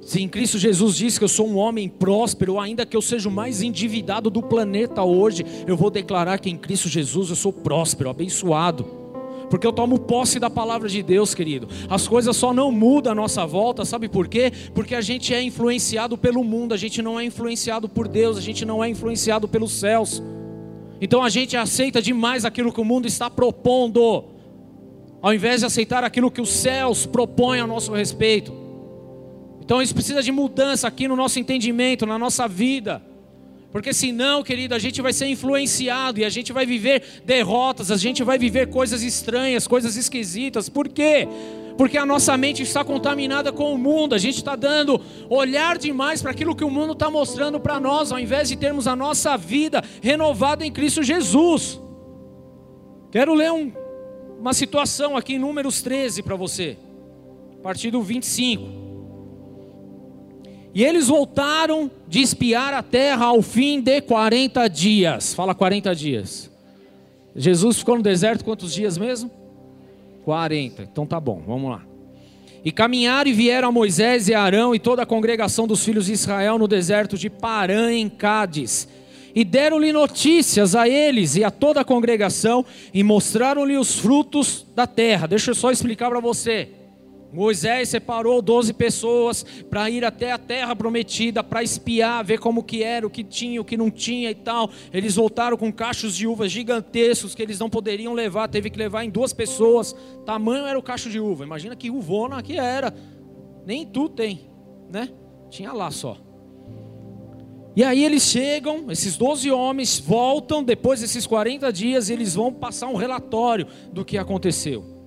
Se em Cristo Jesus diz que eu sou um homem próspero, ainda que eu seja o mais endividado do planeta hoje, eu vou declarar que em Cristo Jesus eu sou próspero, abençoado. Porque eu tomo posse da palavra de Deus, querido. As coisas só não mudam à nossa volta, sabe por quê? Porque a gente é influenciado pelo mundo, a gente não é influenciado por Deus, a gente não é influenciado pelos céus. Então a gente aceita demais aquilo que o mundo está propondo, ao invés de aceitar aquilo que os céus propõem a nosso respeito. Então isso precisa de mudança aqui no nosso entendimento, na nossa vida. Porque senão, querido, a gente vai ser influenciado e a gente vai viver derrotas, a gente vai viver coisas estranhas, coisas esquisitas. Por quê? Porque a nossa mente está contaminada com o mundo, a gente está dando olhar demais para aquilo que o mundo está mostrando para nós, ao invés de termos a nossa vida renovada em Cristo Jesus. Quero ler um, uma situação aqui em Números 13 para você, a partir do 25. E eles voltaram de espiar a terra ao fim de 40 dias. Fala 40 dias. Jesus ficou no deserto quantos dias mesmo? 40. Então tá bom, vamos lá. E caminharam e vieram a Moisés e Arão e toda a congregação dos filhos de Israel no deserto de Parã, em Cádiz. E deram-lhe notícias a eles e a toda a congregação e mostraram-lhe os frutos da terra. Deixa eu só explicar para você. Moisés separou 12 pessoas para ir até a terra prometida, para espiar, ver como que era, o que tinha, o que não tinha e tal. Eles voltaram com cachos de uvas gigantescos que eles não poderiam levar, teve que levar em duas pessoas. Tamanho era o cacho de uva. Imagina que uvona que era. Nem tu tem, né? Tinha lá só. E aí eles chegam, esses 12 homens voltam depois desses 40 dias, eles vão passar um relatório do que aconteceu.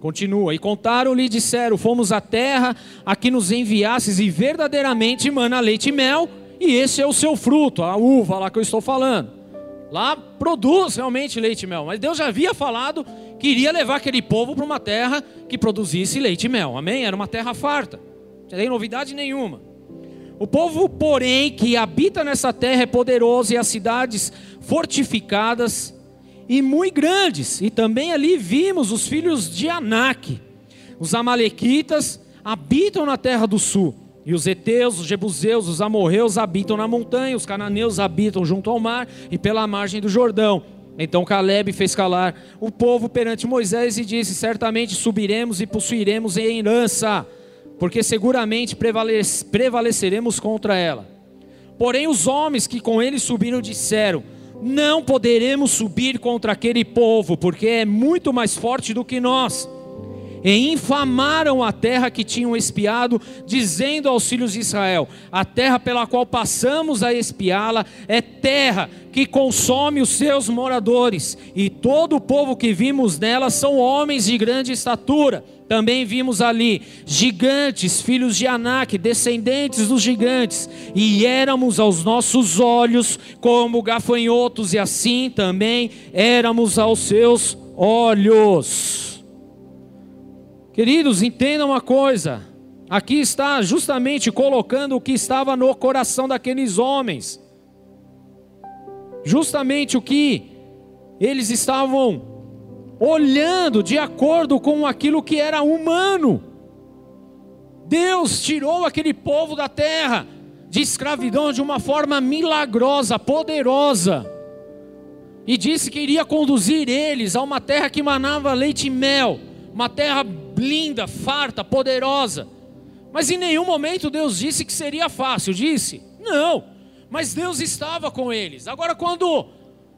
Continua, e contaram-lhe e disseram: Fomos à terra a que nos enviasses, e verdadeiramente mana leite e mel, e esse é o seu fruto, a uva lá que eu estou falando. Lá produz realmente leite e mel, mas Deus já havia falado que iria levar aquele povo para uma terra que produzisse leite e mel, amém? Era uma terra farta, não tem novidade nenhuma. O povo, porém, que habita nessa terra é poderoso e as cidades fortificadas e muito grandes. E também ali vimos os filhos de Anak. Os amalequitas habitam na terra do sul. E os heteus, os jebuseus, os amorreus habitam na montanha, os cananeus habitam junto ao mar e pela margem do Jordão. Então Caleb fez calar o povo perante Moisés e disse: Certamente subiremos e possuiremos em herança, porque seguramente prevaleceremos contra ela. Porém, os homens que com ele subiram disseram: não poderemos subir contra aquele povo, porque é muito mais forte do que nós. E infamaram a terra que tinham espiado, dizendo aos filhos de Israel: A terra pela qual passamos a espiá-la é terra que consome os seus moradores, e todo o povo que vimos nela são homens de grande estatura também vimos ali gigantes, filhos de Anak, descendentes dos gigantes, e éramos aos nossos olhos como gafanhotos, e assim também éramos aos seus olhos. Queridos, entendam uma coisa: aqui está justamente colocando o que estava no coração daqueles homens, justamente o que eles estavam olhando de acordo com aquilo que era humano. Deus tirou aquele povo da terra de escravidão de uma forma milagrosa, poderosa, e disse que iria conduzir eles a uma terra que manava leite e mel, uma terra linda, farta, poderosa. Mas em nenhum momento Deus disse que seria fácil, disse? Não, mas Deus estava com eles. Agora, quando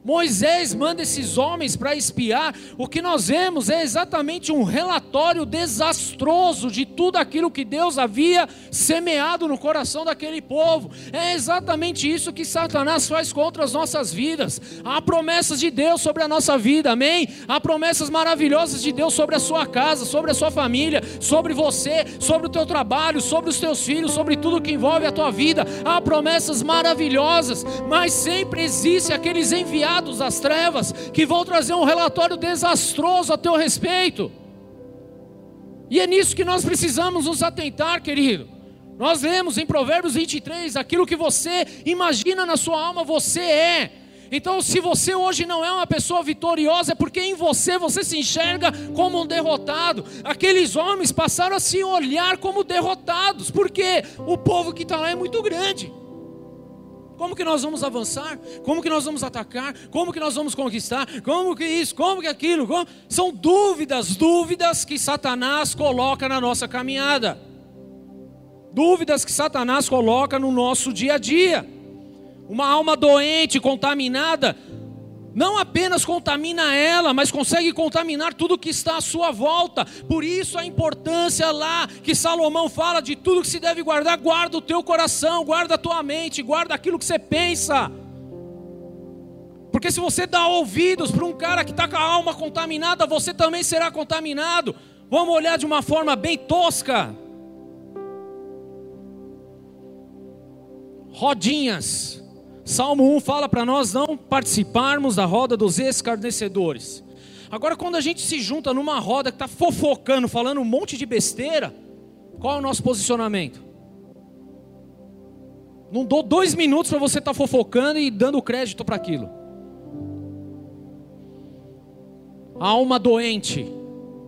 Moisés manda esses homens para espiar. O que nós vemos é exatamente um relatório desastroso de tudo aquilo que Deus havia semeado no coração daquele povo. É exatamente isso que Satanás faz contra as nossas vidas. Há promessas de Deus sobre a nossa vida, amém? Há promessas maravilhosas de Deus sobre a sua casa, sobre a sua família, sobre você, sobre o teu trabalho, sobre os teus filhos, sobre tudo que envolve a tua vida. Há promessas maravilhosas, mas sempre existe aqueles enviados das trevas que vão trazer um relatório desastroso a teu respeito. E é nisso que nós precisamos nos atentar, querido. Nós lemos em Provérbios 23: aquilo que você imagina na sua alma, você é. Então, se você hoje não é uma pessoa vitoriosa, é porque em você você se enxerga como um derrotado. Aqueles homens passaram a se olhar como derrotados, porque o povo que está lá é muito grande. Como que nós vamos avançar? Como que nós vamos atacar? Como que nós vamos conquistar? Como que isso? Como que aquilo? Como... São dúvidas, dúvidas que Satanás coloca na nossa caminhada. Dúvidas que Satanás coloca no nosso dia a dia. Uma alma doente, contaminada, não apenas contamina ela, mas consegue contaminar tudo que está à sua volta. Por isso a importância lá que Salomão fala de tudo que se deve guardar, guarda o teu coração, guarda a tua mente, guarda aquilo que você pensa. Porque se você dá ouvidos para um cara que está com a alma contaminada, você também será contaminado. Vamos olhar de uma forma bem tosca. Rodinhas. Salmo 1 fala para nós não participarmos da roda dos escarnecedores. Agora, quando a gente se junta numa roda que está fofocando, falando um monte de besteira, qual é o nosso posicionamento? Não dou dois minutos para você estar tá fofocando e dando crédito para aquilo. Alma doente,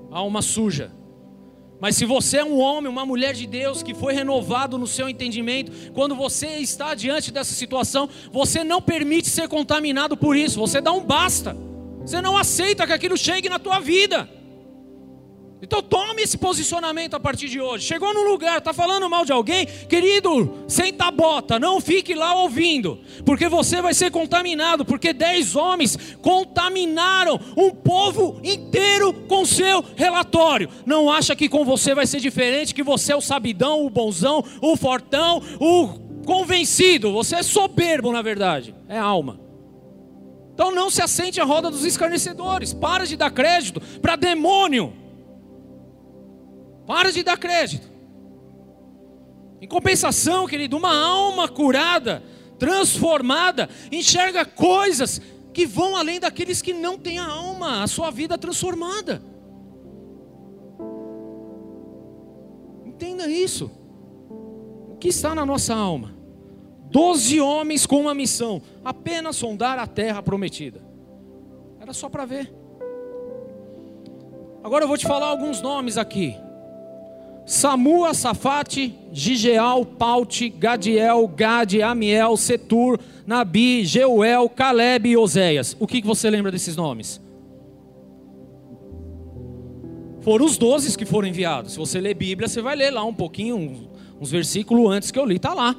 alma suja. Mas se você é um homem, uma mulher de Deus que foi renovado no seu entendimento, quando você está diante dessa situação, você não permite ser contaminado por isso, você dá um basta. Você não aceita que aquilo chegue na tua vida. Então tome esse posicionamento a partir de hoje. Chegou num lugar, está falando mal de alguém, querido, senta a bota, não fique lá ouvindo, porque você vai ser contaminado, porque dez homens contaminaram um povo inteiro com seu relatório. Não acha que com você vai ser diferente, que você é o sabidão, o bonzão, o fortão, o convencido. Você é soberbo, na verdade, é alma. Então não se assente a roda dos escarnecedores. Para de dar crédito para demônio. Para de dar crédito. Em compensação, querido, uma alma curada, transformada, enxerga coisas que vão além daqueles que não têm a alma, a sua vida transformada. Entenda isso. O que está na nossa alma? Doze homens com uma missão, apenas sondar a terra prometida. Era só para ver. Agora eu vou te falar alguns nomes aqui. Samua, Safate, Gigeal, Paute, Gadiel, Gade, Amiel, Setur, Nabi, Jeuel, Caleb e Oséias. O que, você lembra desses nomes? Foram os doze que foram enviados. Se você ler Bíblia, você vai ler lá um pouquinho, uns, uns versículos antes que eu li, está lá.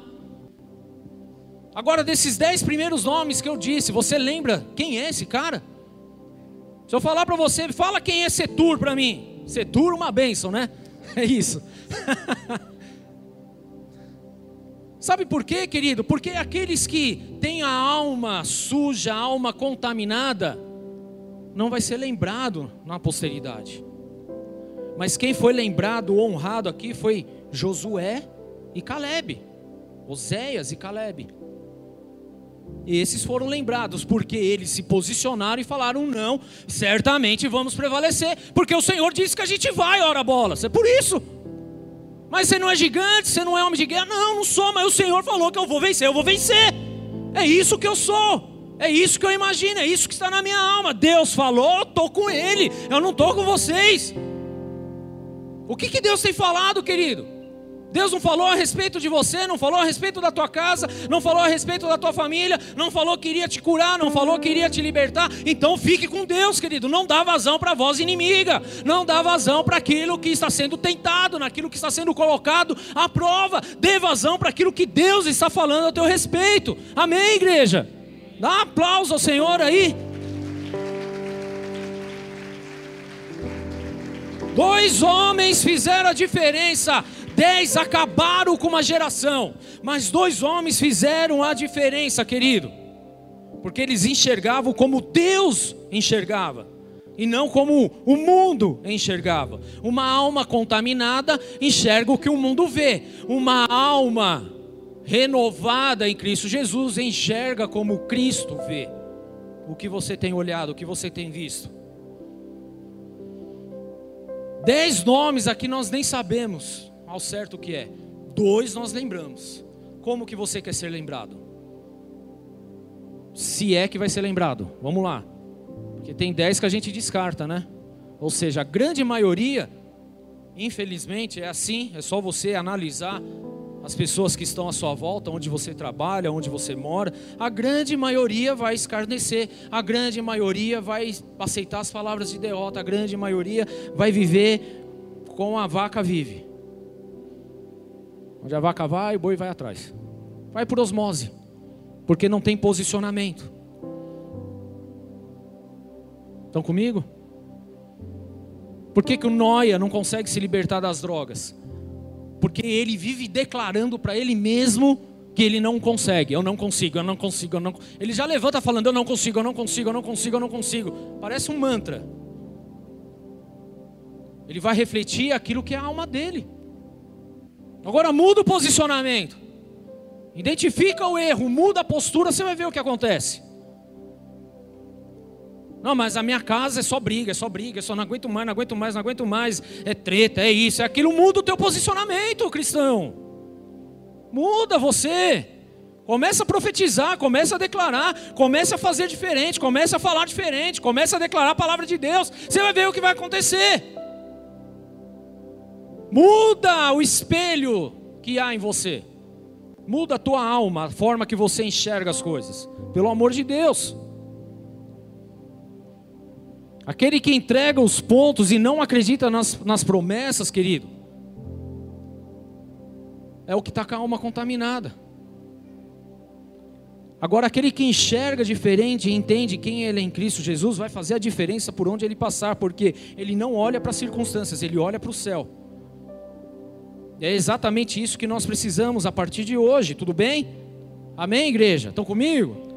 Agora, desses dez primeiros nomes que eu disse, você lembra quem é esse cara? Se eu falar para você, fala quem é Setur para mim. Setur, uma bênção, né? É isso. Sabe por quê, querido? Porque aqueles que têm a alma suja, a alma contaminada, não vai ser lembrado na posteridade. Mas quem foi lembrado, honrado aqui foi Josué e Caleb, Oséias e Caleb. Esses foram lembrados porque eles se posicionaram e falaram: não, certamente vamos prevalecer, porque o Senhor disse que a gente vai, ora bola, é por isso. Mas você não é gigante, você não é homem de guerra. Não, não sou, mas o Senhor falou que eu vou vencer, eu vou vencer. É isso que eu sou, é isso que eu imagino, é isso que está na minha alma. Deus falou, eu estou com Ele, eu não estou com vocês. O que, que Deus tem falado, querido? Deus não falou a respeito de você, não falou a respeito da tua casa, não falou a respeito da tua família, não falou que iria te curar, não falou que iria te libertar. Então fique com Deus, querido. Não dá vazão para a voz inimiga, não dá vazão para aquilo que está sendo tentado, naquilo que está sendo colocado à prova. Dê vazão para aquilo que Deus está falando a teu respeito. Amém, igreja? Dá um aplauso ao Senhor aí. Dois homens fizeram a diferença. Dez acabaram com uma geração. Mas dois homens fizeram a diferença, querido. Porque eles enxergavam como Deus enxergava. E não como o mundo enxergava. Uma alma contaminada enxerga o que o mundo vê. Uma alma renovada em Cristo Jesus enxerga como Cristo vê. O que você tem olhado, o que você tem visto. Dez nomes aqui nós nem sabemos ao certo que é. Dois nós lembramos. Como que você quer ser lembrado? Se é que vai ser lembrado. Vamos lá. Porque tem dez que a gente descarta, né? Ou seja, a grande maioria, infelizmente, é assim. É só você analisar as pessoas que estão à sua volta, onde você trabalha, onde você mora, a grande maioria vai escarnecer, a grande maioria vai aceitar as palavras de derrota, a grande maioria vai viver como a vaca vive. Onde a vaca vai, o boi vai atrás. Vai por osmose, porque não tem posicionamento. Estão comigo? Por que, que o Noia não consegue se libertar das drogas? porque ele vive declarando para ele mesmo que ele não consegue. Eu não consigo, eu não consigo, eu não. Ele já levanta falando: Eu não consigo, eu não consigo, eu não consigo, eu não consigo. Parece um mantra. Ele vai refletir aquilo que é a alma dele. Agora muda o posicionamento. Identifica o erro, muda a postura, você vai ver o que acontece. Não, mas a minha casa é só briga, é só briga, é só não aguento mais, não aguento mais, não aguento mais. É treta, é isso, é aquilo. Muda o teu posicionamento, cristão. Muda você. Começa a profetizar, começa a declarar, começa a fazer diferente, começa a falar diferente, começa a declarar a palavra de Deus. Você vai ver o que vai acontecer. Muda o espelho que há em você. Muda a tua alma, a forma que você enxerga as coisas. Pelo amor de Deus. Aquele que entrega os pontos e não acredita nas, nas promessas, querido, é o que está com a alma contaminada. Agora, aquele que enxerga diferente e entende quem ele é em Cristo Jesus, vai fazer a diferença por onde ele passar, porque ele não olha para as circunstâncias, ele olha para o céu. É exatamente isso que nós precisamos a partir de hoje, tudo bem? Amém, igreja? Estão comigo?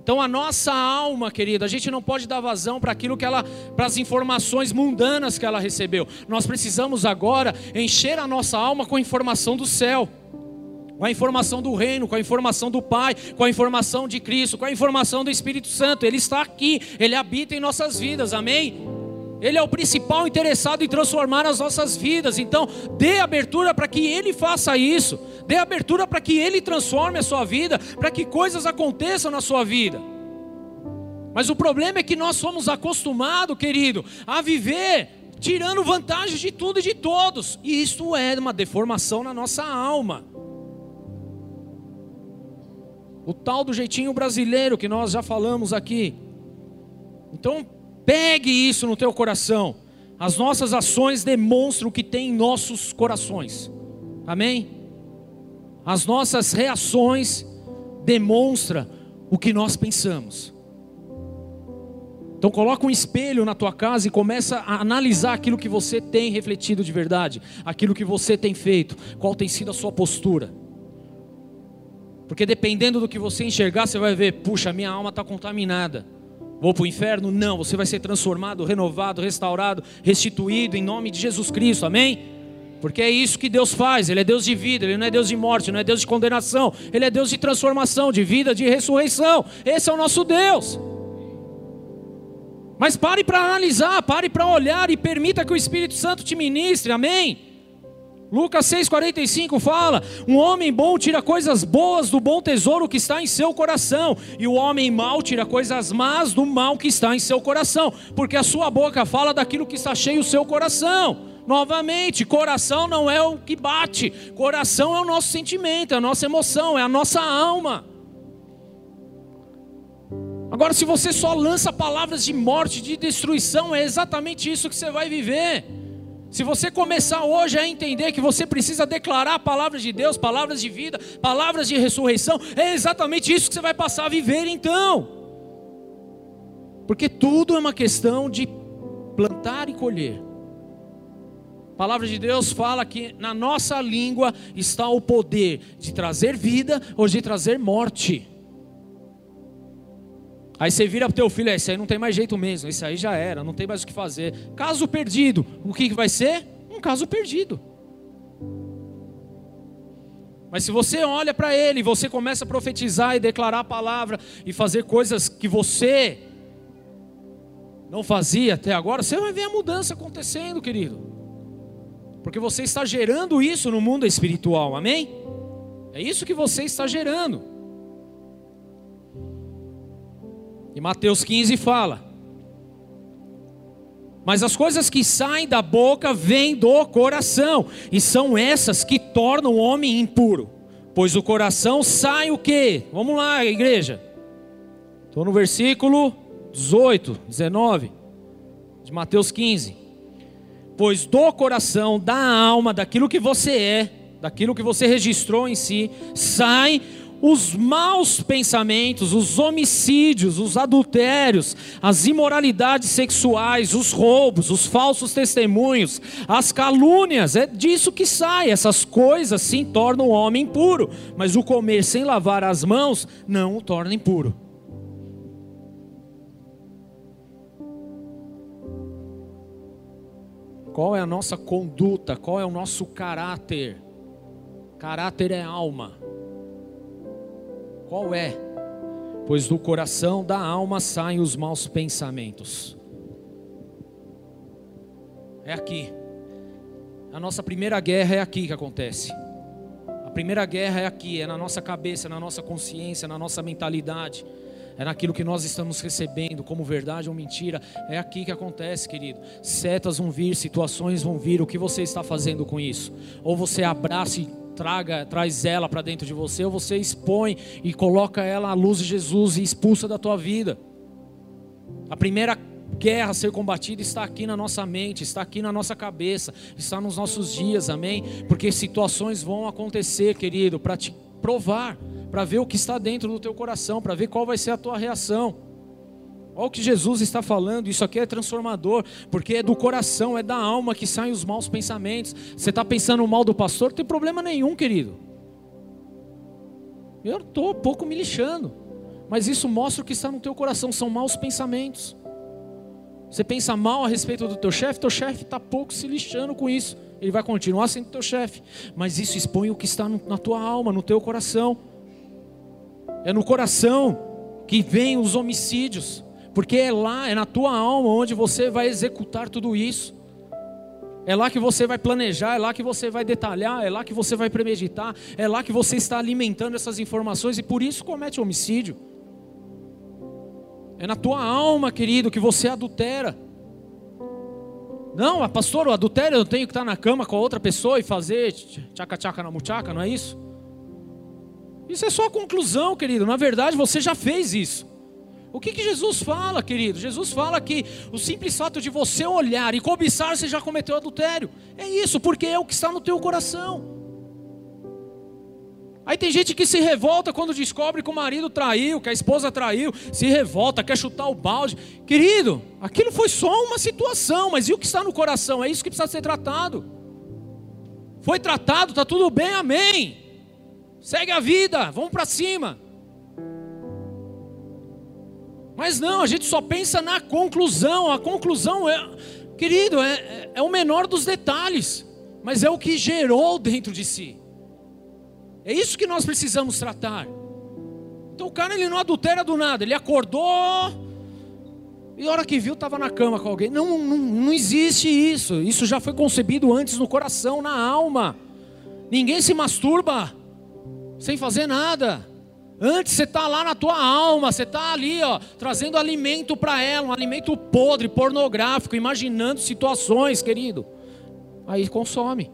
Então a nossa alma, querida, a gente não pode dar vazão para aquilo que ela, para as informações mundanas que ela recebeu. Nós precisamos agora encher a nossa alma com a informação do céu, com a informação do reino, com a informação do Pai, com a informação de Cristo, com a informação do Espírito Santo. Ele está aqui, ele habita em nossas vidas. Amém? Ele é o principal interessado em transformar as nossas vidas. Então, dê abertura para que Ele faça isso. Dê abertura para que Ele transforme a sua vida, para que coisas aconteçam na sua vida. Mas o problema é que nós somos acostumados, querido, a viver tirando vantagem de tudo e de todos. E isso é uma deformação na nossa alma. O tal do jeitinho brasileiro que nós já falamos aqui. Então, Pegue isso no teu coração. As nossas ações demonstram o que tem em nossos corações. Amém? As nossas reações demonstram o que nós pensamos. Então coloca um espelho na tua casa e começa a analisar aquilo que você tem refletido de verdade, aquilo que você tem feito, qual tem sido a sua postura. Porque dependendo do que você enxergar, você vai ver, puxa, minha alma está contaminada. Vou para o inferno? Não, você vai ser transformado, renovado, restaurado, restituído em nome de Jesus Cristo, amém? Porque é isso que Deus faz, Ele é Deus de vida, Ele não é Deus de morte, não é Deus de condenação, Ele é Deus de transformação, de vida, de ressurreição. Esse é o nosso Deus. Mas pare para analisar, pare para olhar e permita que o Espírito Santo te ministre, amém? Lucas 6,45 fala: Um homem bom tira coisas boas do bom tesouro que está em seu coração, e o homem mau tira coisas más do mal que está em seu coração, porque a sua boca fala daquilo que está cheio o seu coração. Novamente, coração não é o que bate, coração é o nosso sentimento, é a nossa emoção, é a nossa alma. Agora, se você só lança palavras de morte, de destruição, é exatamente isso que você vai viver. Se você começar hoje a entender que você precisa declarar palavras de Deus, palavras de vida, palavras de ressurreição, é exatamente isso que você vai passar a viver então. Porque tudo é uma questão de plantar e colher. A palavra de Deus fala que na nossa língua está o poder de trazer vida ou de trazer morte. Aí você vira para o teu filho, é, isso aí não tem mais jeito mesmo, isso aí já era, não tem mais o que fazer. Caso perdido, o que vai ser? Um caso perdido. Mas se você olha para ele, você começa a profetizar e declarar a palavra e fazer coisas que você não fazia até agora, você vai ver a mudança acontecendo, querido. Porque você está gerando isso no mundo espiritual, amém? É isso que você está gerando. E Mateus 15 fala: Mas as coisas que saem da boca vêm do coração, e são essas que tornam o homem impuro. Pois do coração sai o que? Vamos lá, igreja. Estou no versículo 18, 19 de Mateus 15. Pois do coração, da alma, daquilo que você é, daquilo que você registrou em si, sai os maus pensamentos, os homicídios, os adultérios, as imoralidades sexuais, os roubos, os falsos testemunhos, as calúnias, é disso que sai. Essas coisas sim tornam o homem impuro, mas o comer sem lavar as mãos não o torna impuro. Qual é a nossa conduta? Qual é o nosso caráter? Caráter é alma. Qual é? Pois do coração da alma saem os maus pensamentos. É aqui. A nossa primeira guerra é aqui que acontece. A primeira guerra é aqui, é na nossa cabeça, na nossa consciência, na nossa mentalidade. É naquilo que nós estamos recebendo como verdade ou mentira. É aqui que acontece, querido. Setas vão vir, situações vão vir. O que você está fazendo com isso? Ou você abraça e traga, traz ela para dentro de você, ou você expõe e coloca ela à luz de Jesus e expulsa da tua vida. A primeira guerra a ser combatida está aqui na nossa mente, está aqui na nossa cabeça, está nos nossos dias, amém? Porque situações vão acontecer, querido, para te provar, para ver o que está dentro do teu coração, para ver qual vai ser a tua reação. Olha o que Jesus está falando, isso aqui é transformador, porque é do coração, é da alma que saem os maus pensamentos. Você está pensando mal do pastor, não tem problema nenhum, querido. Eu estou pouco me lixando, mas isso mostra o que está no teu coração, são maus pensamentos. Você pensa mal a respeito do teu chefe, teu chefe está pouco se lixando com isso. Ele vai continuar sendo teu chefe, mas isso expõe o que está na tua alma, no teu coração. É no coração que vem os homicídios porque é lá, é na tua alma onde você vai executar tudo isso. É lá que você vai planejar, é lá que você vai detalhar, é lá que você vai premeditar, é lá que você está alimentando essas informações e por isso comete homicídio. É na tua alma, querido, que você adultera. Não, pastor, o adultério eu tenho que estar na cama com a outra pessoa e fazer tchaca-tchaca na muchaca, não é isso? Isso é só a conclusão, querido. Na verdade, você já fez isso. O que, que Jesus fala, querido? Jesus fala que o simples fato de você olhar e cobiçar, você já cometeu adultério. É isso, porque é o que está no teu coração. Aí tem gente que se revolta quando descobre que o marido traiu, que a esposa traiu, se revolta, quer chutar o balde. Querido, aquilo foi só uma situação, mas e o que está no coração? É isso que precisa ser tratado. Foi tratado, está tudo bem, amém. Segue a vida, vamos para cima. Mas não, a gente só pensa na conclusão. A conclusão é, querido, é, é, é o menor dos detalhes, mas é o que gerou dentro de si. É isso que nós precisamos tratar. Então o cara ele não adultera do nada, ele acordou e a hora que viu estava na cama com alguém. Não, não, não existe isso. Isso já foi concebido antes no coração, na alma. Ninguém se masturba sem fazer nada. Antes você está lá na tua alma, você está ali, ó, trazendo alimento para ela, um alimento podre, pornográfico, imaginando situações, querido. Aí consome.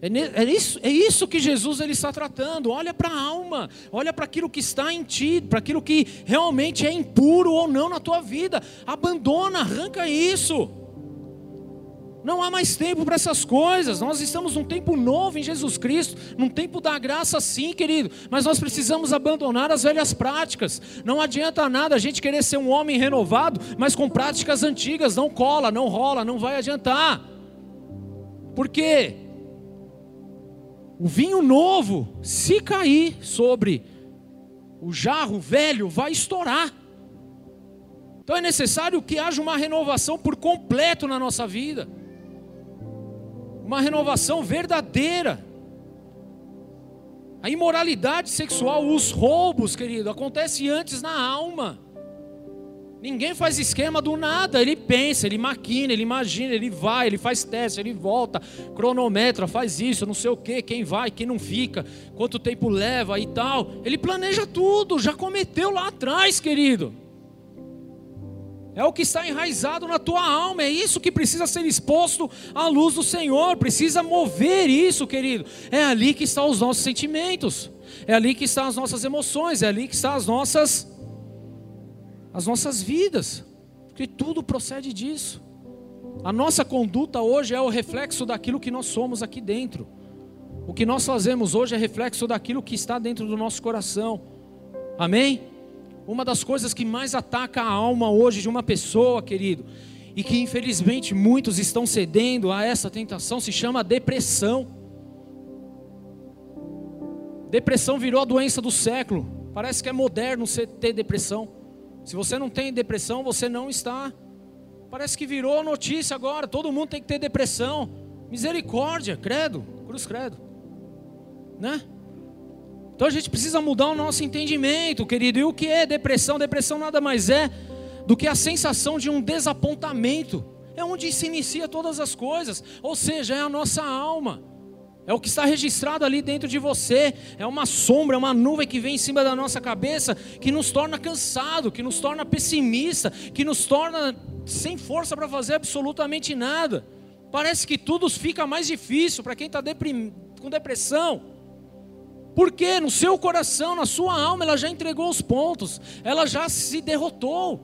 É, é, isso, é isso que Jesus ele está tratando. Olha para a alma, olha para aquilo que está em ti, para aquilo que realmente é impuro ou não na tua vida. Abandona, arranca isso. Não há mais tempo para essas coisas. Nós estamos num tempo novo em Jesus Cristo, num tempo da graça, sim, querido. Mas nós precisamos abandonar as velhas práticas. Não adianta nada a gente querer ser um homem renovado, mas com práticas antigas. Não cola, não rola, não vai adiantar. Por quê? O vinho novo, se cair sobre o jarro velho, vai estourar. Então é necessário que haja uma renovação por completo na nossa vida uma renovação verdadeira. A imoralidade sexual, os roubos, querido, acontece antes na alma. Ninguém faz esquema do nada, ele pensa, ele maquina, ele imagina, ele vai, ele faz teste, ele volta, cronometra, faz isso, não sei o que, quem vai, quem não fica, quanto tempo leva e tal. Ele planeja tudo, já cometeu lá atrás, querido. É o que está enraizado na tua alma, é isso que precisa ser exposto à luz do Senhor, precisa mover isso, querido. É ali que estão os nossos sentimentos, é ali que estão as nossas emoções, é ali que estão as nossas as nossas vidas, porque tudo procede disso. A nossa conduta hoje é o reflexo daquilo que nós somos aqui dentro. O que nós fazemos hoje é reflexo daquilo que está dentro do nosso coração. Amém? Uma das coisas que mais ataca a alma hoje de uma pessoa, querido, e que infelizmente muitos estão cedendo a essa tentação, se chama depressão. Depressão virou a doença do século. Parece que é moderno você ter depressão. Se você não tem depressão, você não está. Parece que virou notícia agora. Todo mundo tem que ter depressão. Misericórdia, credo, cruz credo, né? Então a gente precisa mudar o nosso entendimento, querido. E o que é depressão? Depressão nada mais é do que a sensação de um desapontamento. É onde se inicia todas as coisas, ou seja, é a nossa alma. É o que está registrado ali dentro de você. É uma sombra, é uma nuvem que vem em cima da nossa cabeça, que nos torna cansado, que nos torna pessimista, que nos torna sem força para fazer absolutamente nada. Parece que tudo fica mais difícil para quem está com depressão. Porque no seu coração, na sua alma, ela já entregou os pontos, ela já se derrotou.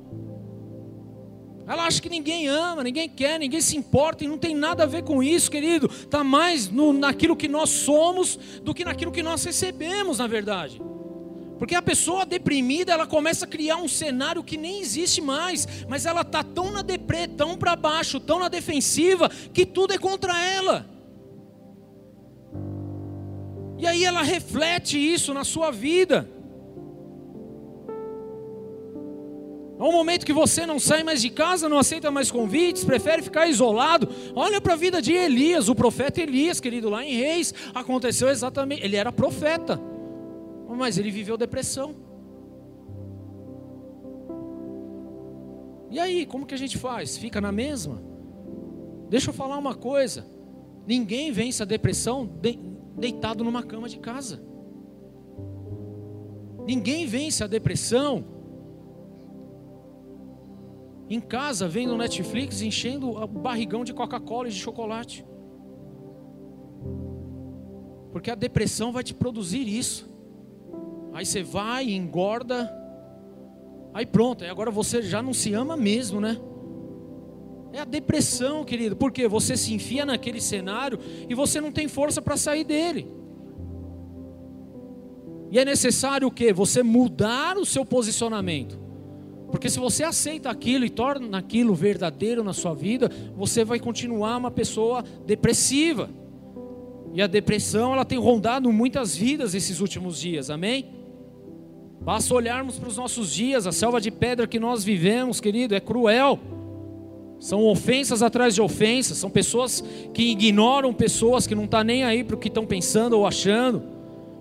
Ela acha que ninguém ama, ninguém quer, ninguém se importa e não tem nada a ver com isso, querido. Está mais no, naquilo que nós somos do que naquilo que nós recebemos, na verdade. Porque a pessoa deprimida, ela começa a criar um cenário que nem existe mais, mas ela está tão na deprê, tão para baixo, tão na defensiva, que tudo é contra ela. E aí ela reflete isso na sua vida. É um momento que você não sai mais de casa, não aceita mais convites, prefere ficar isolado. Olha para a vida de Elias, o profeta Elias, querido, lá em Reis, aconteceu exatamente. Ele era profeta, mas ele viveu depressão. E aí, como que a gente faz? Fica na mesma? Deixa eu falar uma coisa: ninguém vence a depressão deitado numa cama de casa. Ninguém vence a depressão em casa vendo Netflix, enchendo o barrigão de Coca-Cola e de chocolate. Porque a depressão vai te produzir isso. Aí você vai, engorda, aí pronto, aí agora você já não se ama mesmo, né? É a depressão, querido, porque você se enfia naquele cenário e você não tem força para sair dele. E é necessário o que? Você mudar o seu posicionamento. Porque se você aceita aquilo e torna aquilo verdadeiro na sua vida, você vai continuar uma pessoa depressiva. E a depressão, ela tem rondado muitas vidas esses últimos dias, amém? Basta olharmos para os nossos dias, a selva de pedra que nós vivemos, querido, é cruel. São ofensas atrás de ofensas, são pessoas que ignoram pessoas que não estão tá nem aí para o que estão pensando ou achando.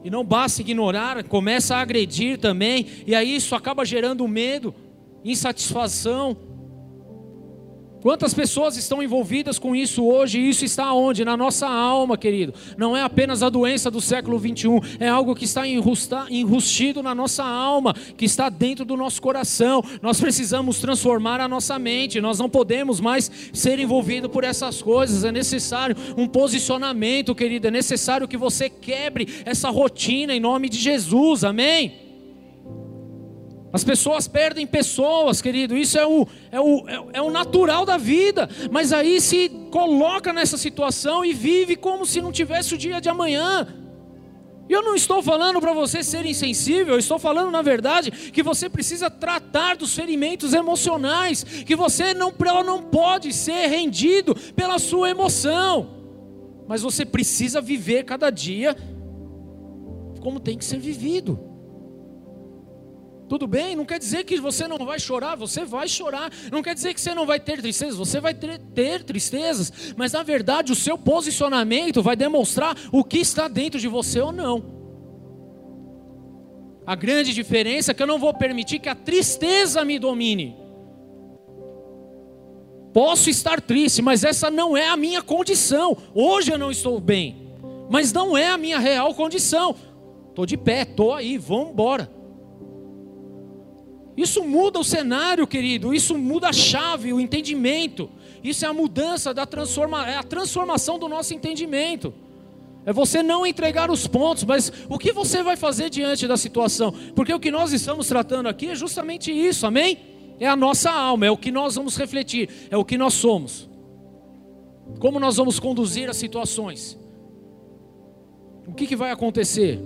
E não basta ignorar, começa a agredir também, e aí isso acaba gerando medo, insatisfação. Quantas pessoas estão envolvidas com isso hoje? Isso está onde? Na nossa alma, querido. Não é apenas a doença do século 21, é algo que está enrustido na nossa alma, que está dentro do nosso coração. Nós precisamos transformar a nossa mente. Nós não podemos mais ser envolvidos por essas coisas. É necessário um posicionamento, querido. É necessário que você quebre essa rotina em nome de Jesus. Amém? As pessoas perdem pessoas, querido, isso é o, é, o, é o natural da vida, mas aí se coloca nessa situação e vive como se não tivesse o dia de amanhã. E eu não estou falando para você ser insensível, eu estou falando, na verdade, que você precisa tratar dos ferimentos emocionais, que você não, não pode ser rendido pela sua emoção, mas você precisa viver cada dia como tem que ser vivido. Tudo bem? Não quer dizer que você não vai chorar, você vai chorar. Não quer dizer que você não vai ter tristezas, você vai ter, ter tristezas. Mas na verdade, o seu posicionamento vai demonstrar o que está dentro de você ou não. A grande diferença é que eu não vou permitir que a tristeza me domine. Posso estar triste, mas essa não é a minha condição. Hoje eu não estou bem, mas não é a minha real condição. Estou de pé, estou aí, vamos embora. Isso muda o cenário, querido. Isso muda a chave, o entendimento. Isso é a mudança da transforma, é a transformação do nosso entendimento. É você não entregar os pontos, mas o que você vai fazer diante da situação? Porque o que nós estamos tratando aqui é justamente isso, amém? É a nossa alma, é o que nós vamos refletir, é o que nós somos. Como nós vamos conduzir as situações? O que, que vai acontecer?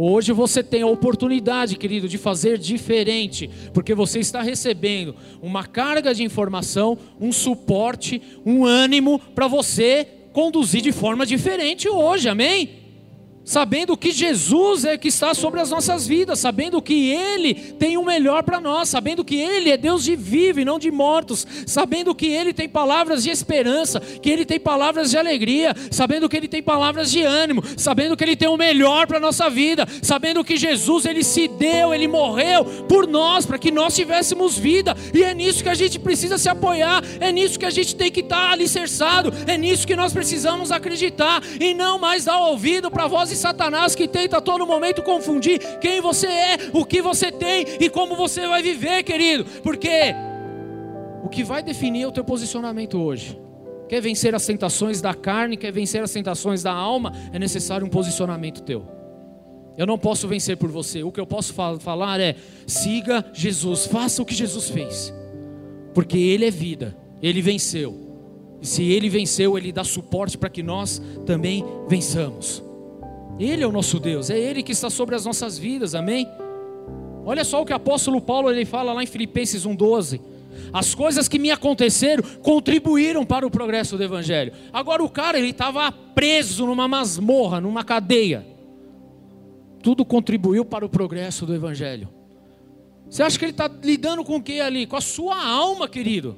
Hoje você tem a oportunidade, querido, de fazer diferente, porque você está recebendo uma carga de informação, um suporte, um ânimo para você conduzir de forma diferente hoje, amém? Sabendo que Jesus é que está sobre as nossas vidas, sabendo que Ele tem o melhor para nós, sabendo que Ele é Deus de vivo e não de mortos, sabendo que Ele tem palavras de esperança, que Ele tem palavras de alegria, sabendo que Ele tem palavras de ânimo, sabendo que Ele tem o melhor para a nossa vida, sabendo que Jesus Ele se deu, Ele morreu por nós, para que nós tivéssemos vida, e é nisso que a gente precisa se apoiar, é nisso que a gente tem que estar alicerçado, é nisso que nós precisamos acreditar, e não mais dar ouvido para a voz Satanás que tenta a todo momento confundir quem você é, o que você tem e como você vai viver, querido. Porque o que vai definir o teu posicionamento hoje. Quer vencer as tentações da carne, quer vencer as tentações da alma, é necessário um posicionamento teu. Eu não posso vencer por você. O que eu posso falar é: siga Jesus, faça o que Jesus fez, porque Ele é vida, Ele venceu. E se Ele venceu, Ele dá suporte para que nós também vençamos. Ele é o nosso Deus, é Ele que está sobre as nossas vidas, amém? Olha só o que o apóstolo Paulo ele fala lá em Filipenses 1,12. As coisas que me aconteceram contribuíram para o progresso do Evangelho. Agora o cara ele estava preso numa masmorra, numa cadeia. Tudo contribuiu para o progresso do Evangelho. Você acha que ele está lidando com o que ali? Com a sua alma, querido.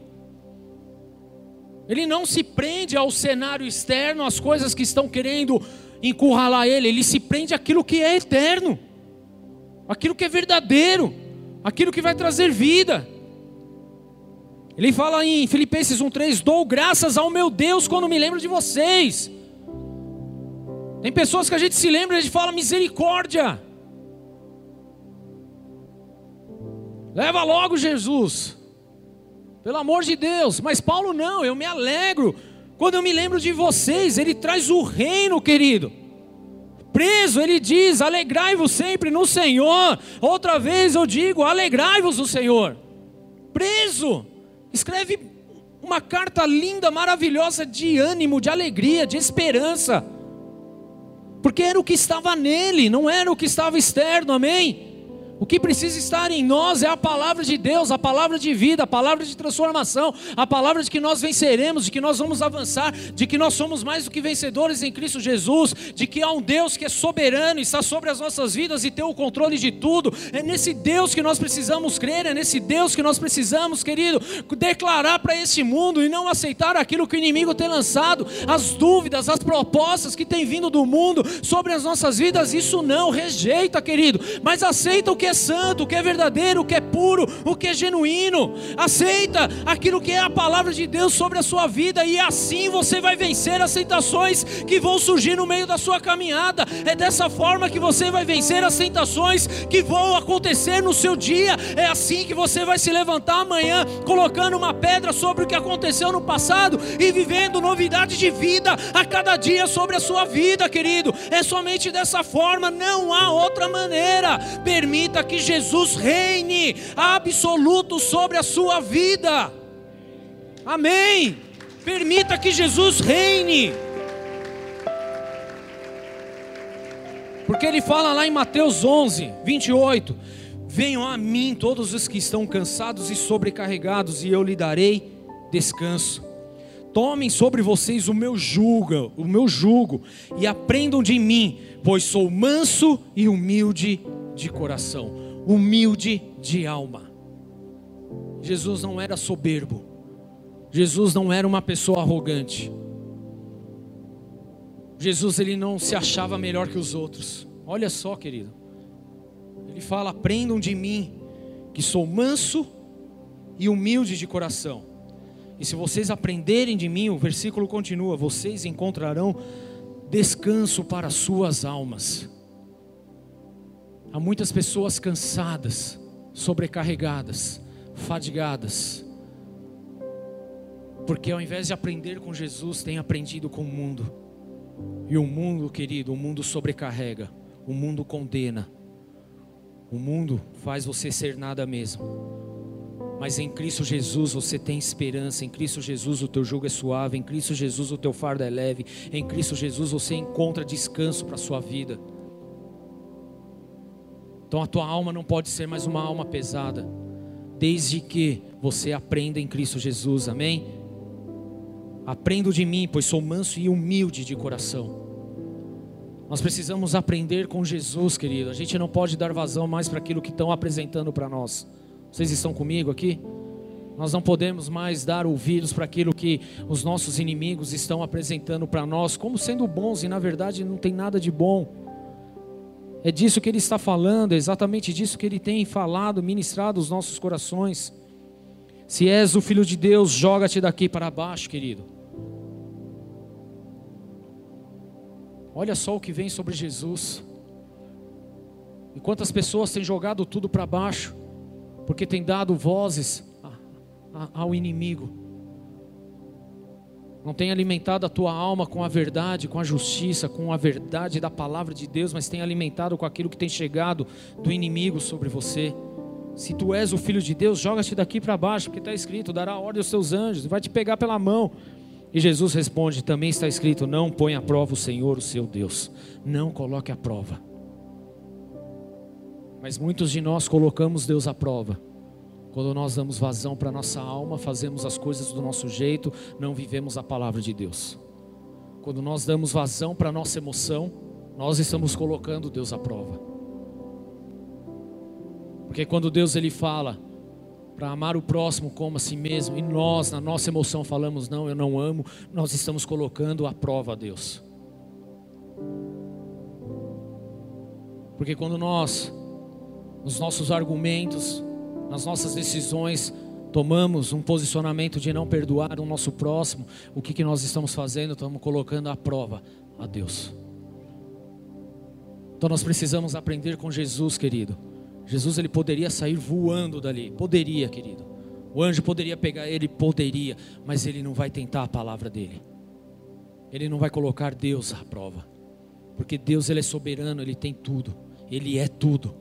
Ele não se prende ao cenário externo, às coisas que estão querendo encurralar ele, ele se prende àquilo que é eterno, aquilo que é verdadeiro, aquilo que vai trazer vida. Ele fala em Filipenses 1,3: Dou graças ao meu Deus quando me lembro de vocês. Tem pessoas que a gente se lembra e a gente fala misericórdia. Leva logo Jesus, pelo amor de Deus. Mas Paulo não, eu me alegro quando eu me lembro de vocês, ele traz o reino, querido. Preso, ele diz: alegrai-vos sempre no Senhor. Outra vez eu digo: alegrai-vos no Senhor. Preso, escreve uma carta linda, maravilhosa de ânimo, de alegria, de esperança. Porque era o que estava nele, não era o que estava externo, amém? O que precisa estar em nós é a palavra de Deus, a palavra de vida, a palavra de transformação, a palavra de que nós venceremos, de que nós vamos avançar, de que nós somos mais do que vencedores em Cristo Jesus, de que há um Deus que é soberano, está sobre as nossas vidas e tem o controle de tudo. É nesse Deus que nós precisamos crer, é nesse Deus que nós precisamos, querido, declarar para este mundo e não aceitar aquilo que o inimigo tem lançado, as dúvidas, as propostas que tem vindo do mundo sobre as nossas vidas. Isso não rejeita, querido, mas aceita o que é santo, o que é verdadeiro, o que é puro, o que é genuíno. Aceita aquilo que é a palavra de Deus sobre a sua vida e assim você vai vencer as tentações que vão surgir no meio da sua caminhada. É dessa forma que você vai vencer as tentações que vão acontecer no seu dia. É assim que você vai se levantar amanhã, colocando uma pedra sobre o que aconteceu no passado e vivendo novidade de vida a cada dia sobre a sua vida, querido. É somente dessa forma, não há outra maneira. Permita que Jesus reine absoluto sobre a sua vida. Amém. Permita que Jesus reine. Porque ele fala lá em Mateus 11, 28: Venham a mim todos os que estão cansados e sobrecarregados, e eu lhe darei descanso. Tomem sobre vocês o meu jugo, o meu jugo, e aprendam de mim, pois sou manso e humilde de coração, humilde de alma. Jesus não era soberbo. Jesus não era uma pessoa arrogante. Jesus ele não se achava melhor que os outros. Olha só, querido. Ele fala: "Aprendam de mim, que sou manso e humilde de coração. E se vocês aprenderem de mim, o versículo continua: vocês encontrarão descanso para suas almas." Há muitas pessoas cansadas, sobrecarregadas, fadigadas, porque ao invés de aprender com Jesus, tem aprendido com o mundo. E o mundo, querido, o mundo sobrecarrega, o mundo condena, o mundo faz você ser nada mesmo. Mas em Cristo Jesus você tem esperança, em Cristo Jesus o teu jugo é suave, em Cristo Jesus o teu fardo é leve, em Cristo Jesus você encontra descanso para a sua vida. Então a tua alma não pode ser mais uma alma pesada, desde que você aprenda em Cristo Jesus, amém? Aprendo de mim, pois sou manso e humilde de coração. Nós precisamos aprender com Jesus, querido. A gente não pode dar vazão mais para aquilo que estão apresentando para nós. Vocês estão comigo aqui? Nós não podemos mais dar ouvidos para aquilo que os nossos inimigos estão apresentando para nós, como sendo bons e na verdade não tem nada de bom. É disso que ele está falando, é exatamente disso que ele tem falado, ministrado os nossos corações. Se és o filho de Deus, joga-te daqui para baixo, querido. Olha só o que vem sobre Jesus. E quantas pessoas têm jogado tudo para baixo, porque têm dado vozes ao inimigo. Não tem alimentado a tua alma com a verdade, com a justiça, com a verdade da palavra de Deus, mas tem alimentado com aquilo que tem chegado do inimigo sobre você. Se tu és o filho de Deus, joga-te daqui para baixo, porque está escrito: dará ordem aos seus anjos, vai te pegar pela mão. E Jesus responde: também está escrito: não põe à prova o Senhor, o seu Deus, não coloque à prova. Mas muitos de nós colocamos Deus à prova. Quando nós damos vazão para nossa alma, fazemos as coisas do nosso jeito, não vivemos a palavra de Deus. Quando nós damos vazão para nossa emoção, nós estamos colocando Deus à prova. Porque quando Deus ele fala para amar o próximo como a si mesmo, e nós, na nossa emoção, falamos, não, eu não amo, nós estamos colocando à prova a Deus. Porque quando nós, nos nossos argumentos, nas nossas decisões, tomamos um posicionamento de não perdoar o nosso próximo, o que, que nós estamos fazendo? Estamos colocando à prova a Deus. Então nós precisamos aprender com Jesus, querido Jesus ele poderia sair voando dali, poderia, querido. O anjo poderia pegar ele, poderia, mas ele não vai tentar a palavra dele. Ele não vai colocar Deus à prova. Porque Deus ele é soberano, ele tem tudo. Ele é tudo.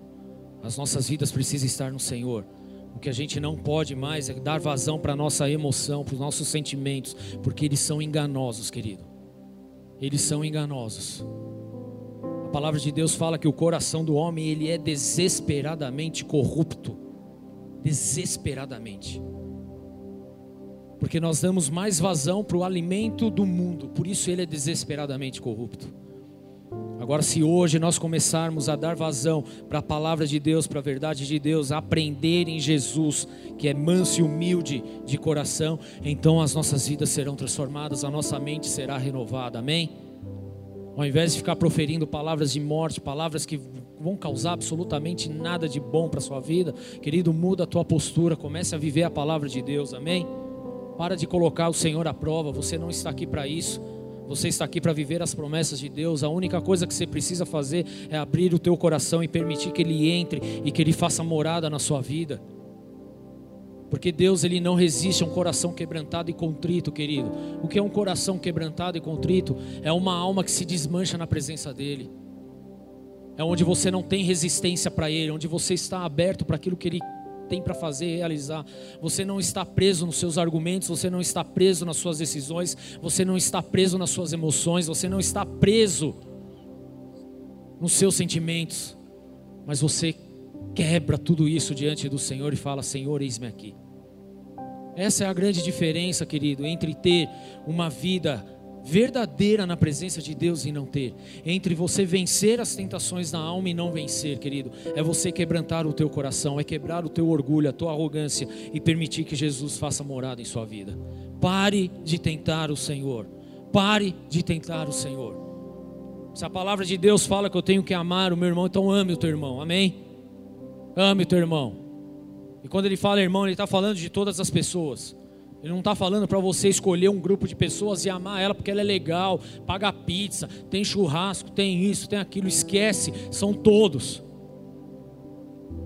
As nossas vidas precisam estar no Senhor. O que a gente não pode mais é dar vazão para a nossa emoção, para os nossos sentimentos, porque eles são enganosos, querido. Eles são enganosos. A palavra de Deus fala que o coração do homem ele é desesperadamente corrupto. Desesperadamente. Porque nós damos mais vazão para o alimento do mundo, por isso ele é desesperadamente corrupto. Agora, se hoje nós começarmos a dar vazão para a palavra de Deus, para a verdade de Deus, a aprender em Jesus, que é manso e humilde de coração, então as nossas vidas serão transformadas, a nossa mente será renovada, amém? Ao invés de ficar proferindo palavras de morte, palavras que vão causar absolutamente nada de bom para sua vida, querido, muda a tua postura, comece a viver a palavra de Deus, amém? Para de colocar o Senhor à prova, você não está aqui para isso. Você está aqui para viver as promessas de Deus. A única coisa que você precisa fazer é abrir o teu coração e permitir que ele entre e que ele faça morada na sua vida. Porque Deus ele não resiste a um coração quebrantado e contrito, querido. O que é um coração quebrantado e contrito? É uma alma que se desmancha na presença dele. É onde você não tem resistência para ele, onde você está aberto para aquilo que ele tem para fazer e realizar. Você não está preso nos seus argumentos, você não está preso nas suas decisões, você não está preso nas suas emoções, você não está preso nos seus sentimentos. Mas você quebra tudo isso diante do Senhor e fala: Senhor, eis-me aqui. Essa é a grande diferença, querido, entre ter uma vida verdadeira na presença de Deus e não ter. Entre você vencer as tentações da alma e não vencer, querido. É você quebrantar o teu coração, é quebrar o teu orgulho, a tua arrogância e permitir que Jesus faça morada em sua vida. Pare de tentar o Senhor. Pare de tentar o Senhor. Se a palavra de Deus fala que eu tenho que amar o meu irmão, então ame o teu irmão. Amém? Ame o teu irmão. E quando ele fala irmão, ele está falando de todas as pessoas. Ele não está falando para você escolher um grupo de pessoas e amar ela porque ela é legal, paga pizza, tem churrasco, tem isso, tem aquilo. Esquece, são todos.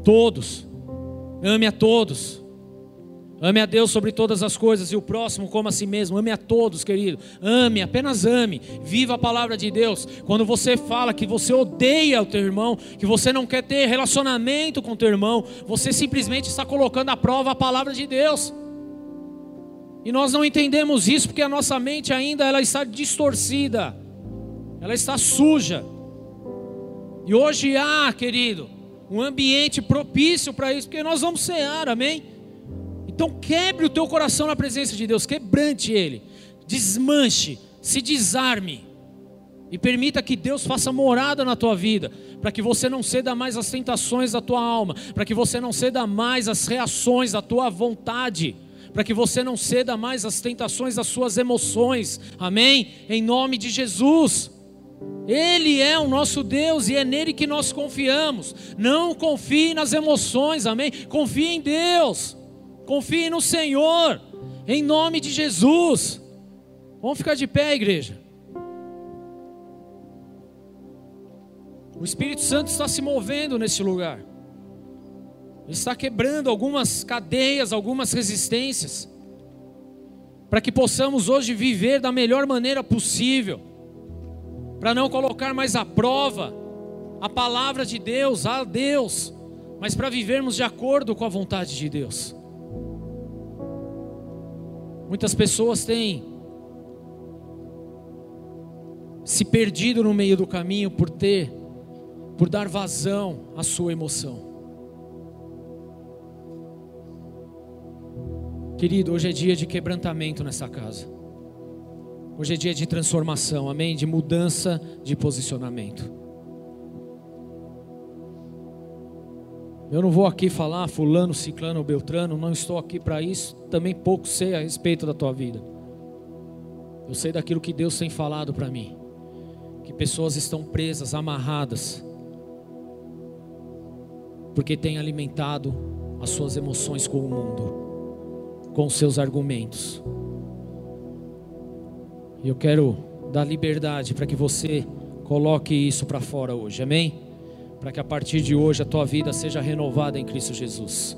Todos. Ame a todos. Ame a Deus sobre todas as coisas e o próximo como a si mesmo. Ame a todos, querido. Ame, apenas ame. Viva a palavra de Deus. Quando você fala que você odeia o teu irmão, que você não quer ter relacionamento com o teu irmão, você simplesmente está colocando à prova a palavra de Deus. E nós não entendemos isso porque a nossa mente ainda ela está distorcida. Ela está suja. E hoje há, querido, um ambiente propício para isso, porque nós vamos cear, amém? Então quebre o teu coração na presença de Deus, quebrante ele, desmanche, se desarme e permita que Deus faça morada na tua vida, para que você não ceda mais às tentações da tua alma, para que você não ceda mais às reações da tua vontade para que você não ceda mais às tentações das suas emoções, amém? Em nome de Jesus. Ele é o nosso Deus e é nele que nós confiamos. Não confie nas emoções, amém? Confie em Deus, confie no Senhor, em nome de Jesus. Vamos ficar de pé, igreja. O Espírito Santo está se movendo nesse lugar está quebrando algumas cadeias, algumas resistências, para que possamos hoje viver da melhor maneira possível, para não colocar mais à prova a palavra de Deus, a Deus, mas para vivermos de acordo com a vontade de Deus. Muitas pessoas têm se perdido no meio do caminho por ter, por dar vazão à sua emoção. Querido, hoje é dia de quebrantamento nessa casa. Hoje é dia de transformação, amém? De mudança de posicionamento. Eu não vou aqui falar fulano, ciclano ou beltrano, não estou aqui para isso, também pouco sei a respeito da tua vida. Eu sei daquilo que Deus tem falado para mim. Que pessoas estão presas, amarradas, porque têm alimentado as suas emoções com o mundo com seus argumentos. E eu quero dar liberdade para que você coloque isso para fora hoje, amém? Para que a partir de hoje a tua vida seja renovada em Cristo Jesus.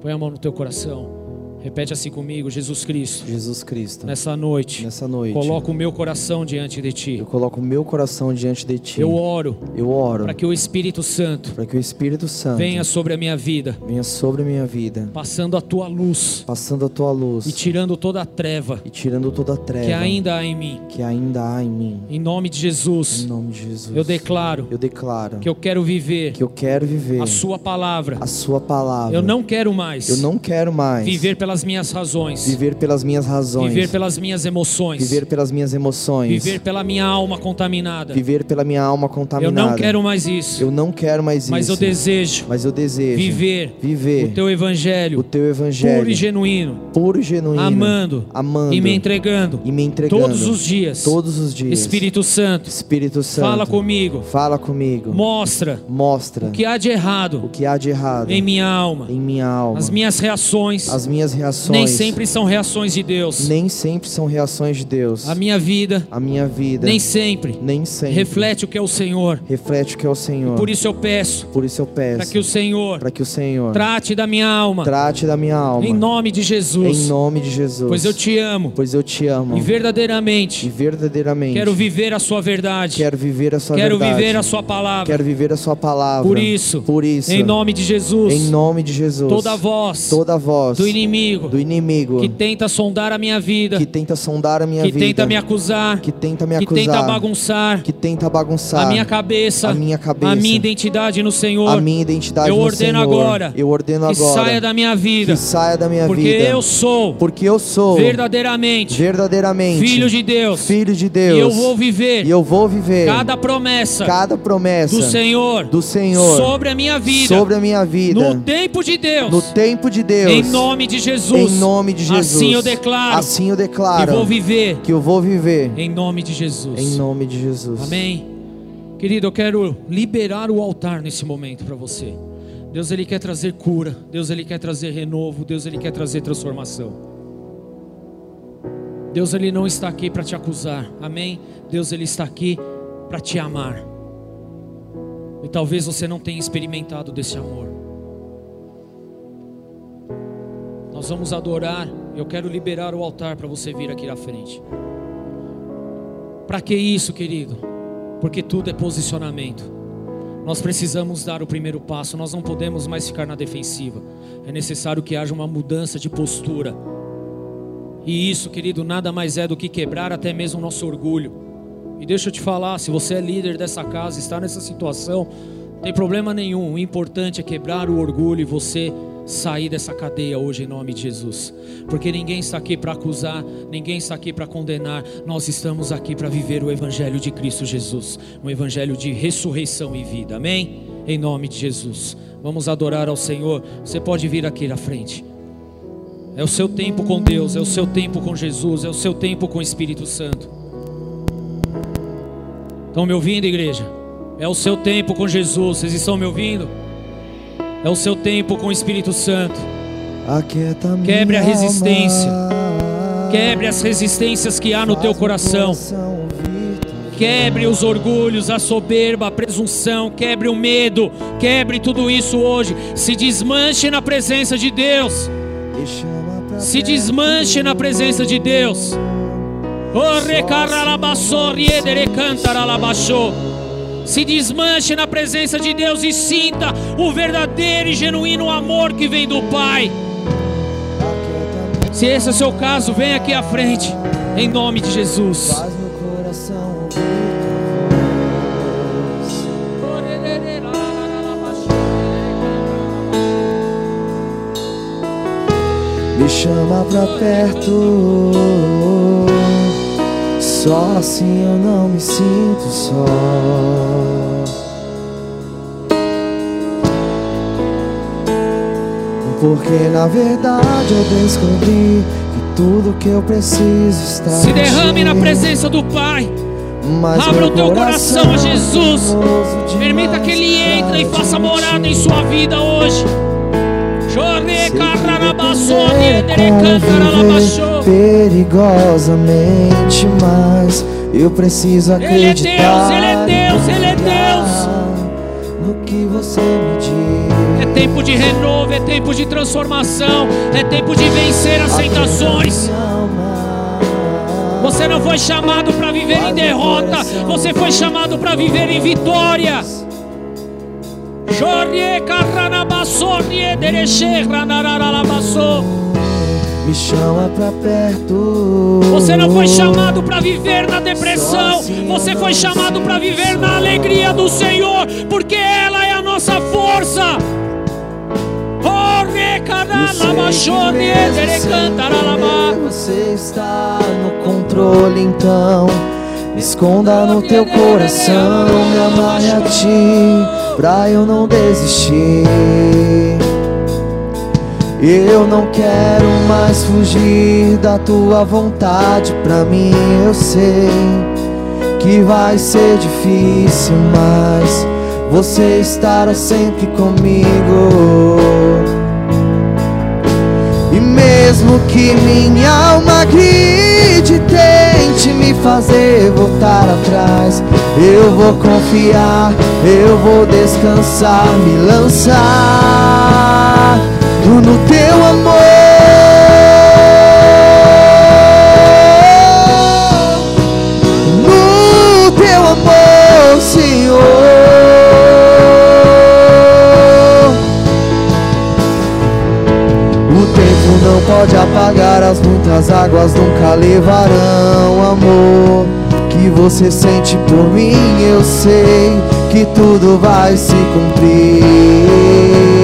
Põe a mão no teu coração. Repete assim comigo, Jesus Cristo. Jesus Cristo. Nessa noite. Nessa noite. Coloco o meu coração diante de ti. Eu coloco o meu coração diante de ti. Eu oro. Eu oro. Para que o Espírito Santo. Para que o Espírito Santo. Venha sobre a minha vida. Venha sobre a minha vida. Passando a tua luz. Passando a tua luz. E tirando toda a treva. E tirando toda a treva. Que ainda há em mim. Que ainda há em mim. Em nome de Jesus. Em nome de Jesus. Eu declaro. Eu declaro. Que eu quero viver. Que eu quero viver. A sua palavra. A sua palavra. Eu não quero mais. Eu não quero mais. Viver pela pelas minhas razões. Viver pelas minhas razões. Viver pelas minhas emoções. Viver pelas minhas emoções. Viver pela minha alma contaminada. Viver pela minha alma Eu contaminada. não quero mais isso. Eu não quero mais Mas isso. eu desejo Mas eu desejo viver viver o teu evangelho o teu evangelho puro e genuíno, puro e genuíno, amando amando e me entregando e me entregando todos os dias. todos os dias. Espírito Santo, Espírito Santo, fala comigo. Fala comigo. Mostra Mostra o que há de o errado que há de errado em minha alma. em minha alma. As minhas reações As minhas reações nem sempre são reações de Deus. nem sempre são reações de Deus. A minha vida A minha vida nem sempre nem sempre reflete o que é o Senhor. reflete o que é o Senhor. Por isso eu peço Por isso eu peço para que o Senhor para que o Senhor trate da minha alma trate da minha alma em nome de em Jesus. nome de Jesus. Pois eu te amo Pois eu te amo e e verdadeiramente verdadeiramente quero viver a sua verdade. quero viver a sua Quero verdade. viver a sua palavra. Quero viver a sua palavra. Por isso, Por isso, Em nome de Jesus. em nome de Jesus, Toda voz toda voz do inimigo do inimigo que tenta sondar a minha vida, que tenta sondar a minha que vida, tenta me acusar, que tenta me que acusar, tenta bagunçar que tenta bagunçar a minha cabeça, a minha cabeça, a minha identidade no Senhor. a minha identidade eu no ordeno Senhor. agora eu ordeno que agora saia da minha vida, que saia da minha porque vida, eu sou porque eu sou verdadeiramente verdadeiramente filho de Deus. filho de Deus, E eu vou viver e eu vou viver cada promessa cada promessa do Senhor, do Senhor sobre a minha vida, sobre a minha vida no tempo de Deus, no tempo de Deus em nome de Jesus. Em nome de Jesus Assim eu declaro assim eu que declaro vou viver que eu vou viver em nome de Jesus. em nome de Jesus Amém. Querido, eu quero liberar o altar nesse momento para você. Deus ele quer trazer cura, Deus ele quer trazer renovo, Deus ele quer trazer transformação. Deus ele não está aqui para te acusar. Amém. Deus ele está aqui para te amar. E talvez você não tenha experimentado desse amor. Nós vamos adorar. Eu quero liberar o altar para você vir aqui à frente. Para que isso, querido? Porque tudo é posicionamento. Nós precisamos dar o primeiro passo, nós não podemos mais ficar na defensiva. É necessário que haja uma mudança de postura. E isso, querido, nada mais é do que quebrar até mesmo o nosso orgulho. E deixa eu te falar, se você é líder dessa casa, está nessa situação, não tem problema nenhum. O importante é quebrar o orgulho e você sair dessa cadeia hoje em nome de Jesus. Porque ninguém está aqui para acusar, ninguém está aqui para condenar. Nós estamos aqui para viver o evangelho de Cristo Jesus, um evangelho de ressurreição e vida. Amém? Em nome de Jesus. Vamos adorar ao Senhor. Você pode vir aqui na frente. É o seu tempo com Deus, é o seu tempo com Jesus, é o seu tempo com o Espírito Santo. Estão me ouvindo, igreja? É o seu tempo com Jesus, vocês estão me ouvindo? É o seu tempo com o Espírito Santo. Quebre a resistência. Quebre as resistências que há no teu coração. Quebre os orgulhos, a soberba, a presunção, quebre o medo, quebre tudo isso hoje. Se desmanche na presença de Deus. Se desmanche na presença de Deus. Oh, recaralabassou, riedere cantaralabassou. Se desmanche na presença de Deus e sinta o verdadeiro e genuíno amor que vem do Pai. Se esse é o seu caso, vem aqui à frente, em nome de Jesus. Me chama pra perto. Só assim eu não me sinto só. Porque na verdade eu descobri que tudo que eu preciso está Se derrame na presença do Pai. Mas Abra o teu coração a Jesus. teimoso Permita que Ele entre e faça morada em sua vida hoje. Chore, Sei que cararabassou, é perigosamente, mas eu preciso Ele é acreditar. Deus, Ele é Deus, Ele é Deus. No que você me diz. É tempo de renovo, é tempo de transformação, é tempo de vencer as tentações. Você não foi chamado para viver em derrota, você foi chamado para viver em vitória. Chore, caranabassou, riedere ranararabassou. Me chama pra perto. Você não foi chamado para viver na depressão, você foi chamado para viver na alegria do Senhor, porque ela é a nossa força. Ore Você está no controle, então me esconda no teu coração, me amarre a ti, pra eu não desistir. Eu não quero mais fugir da tua vontade, pra mim eu sei que vai ser difícil, mas você estará sempre comigo. E mesmo que minha alma grite, tente me fazer voltar atrás, eu vou confiar, eu vou descansar, me lançar no teu amor. pode apagar as muitas águas, nunca levarão amor que você sente por mim. Eu sei que tudo vai se cumprir.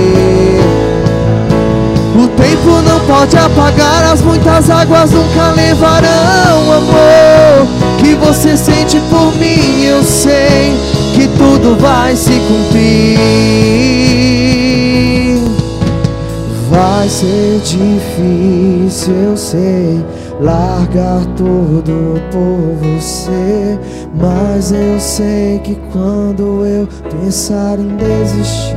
O tempo não pode apagar as muitas águas, nunca levarão amor que você sente por mim. Eu sei que tudo vai se cumprir. Vai ser difícil, eu sei, largar tudo por você. Mas eu sei que quando eu pensar em desistir,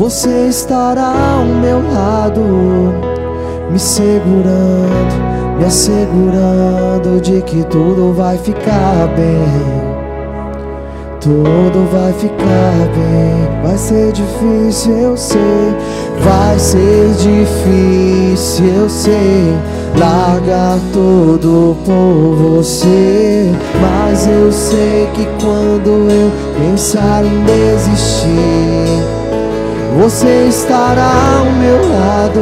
você estará ao meu lado, me segurando, me assegurando de que tudo vai ficar bem. Tudo vai ficar bem. Vai ser difícil, eu sei. Vai ser difícil, eu sei. Largar tudo por você. Mas eu sei que quando eu pensar em desistir, você estará ao meu lado,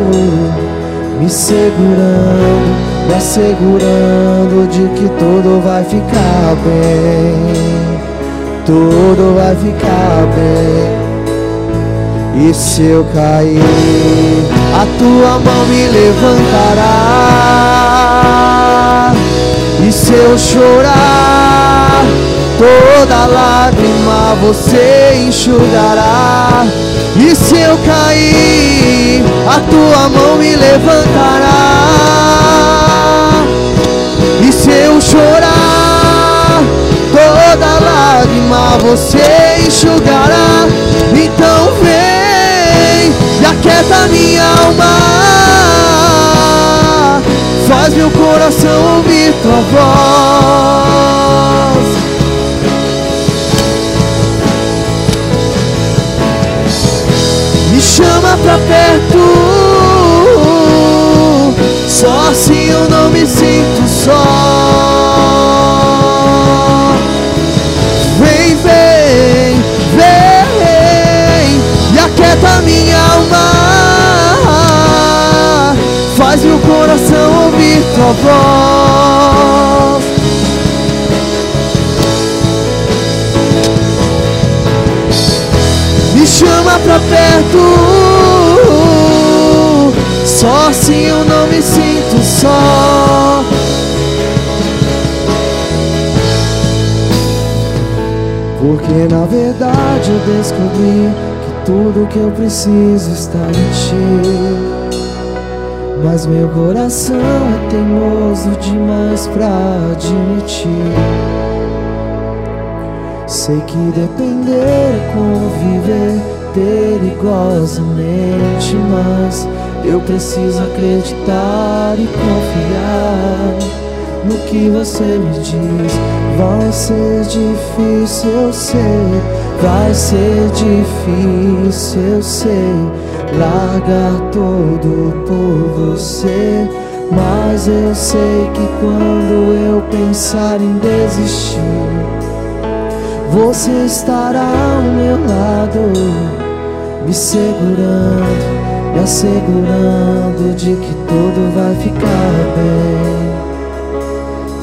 me segurando, me assegurando de que tudo vai ficar bem tudo vai ficar bem. E se eu cair, a tua mão me levantará. E se eu chorar, toda lágrima você enxugará. E se eu cair, a tua mão me levantará. E se eu chorar, toda lágrima você enxugará. Então vem e aquieta minha alma. Faz meu coração ouvir tua voz. Chama pra perto. Só assim eu não me sinto só. aquieta minha alma, faz meu coração ouvir tua voz. Me chama pra perto, só assim eu não me sinto só. Porque na verdade eu descobri tudo que eu preciso está em ti. Mas meu coração é teimoso demais pra admitir. Sei que depender é conviver perigosamente, mas eu preciso acreditar e confiar no que você me diz. Vai ser difícil, eu sei Vai ser difícil, eu sei, largar tudo por você. Mas eu sei que quando eu pensar em desistir, você estará ao meu lado, me segurando, me assegurando de que tudo vai ficar bem.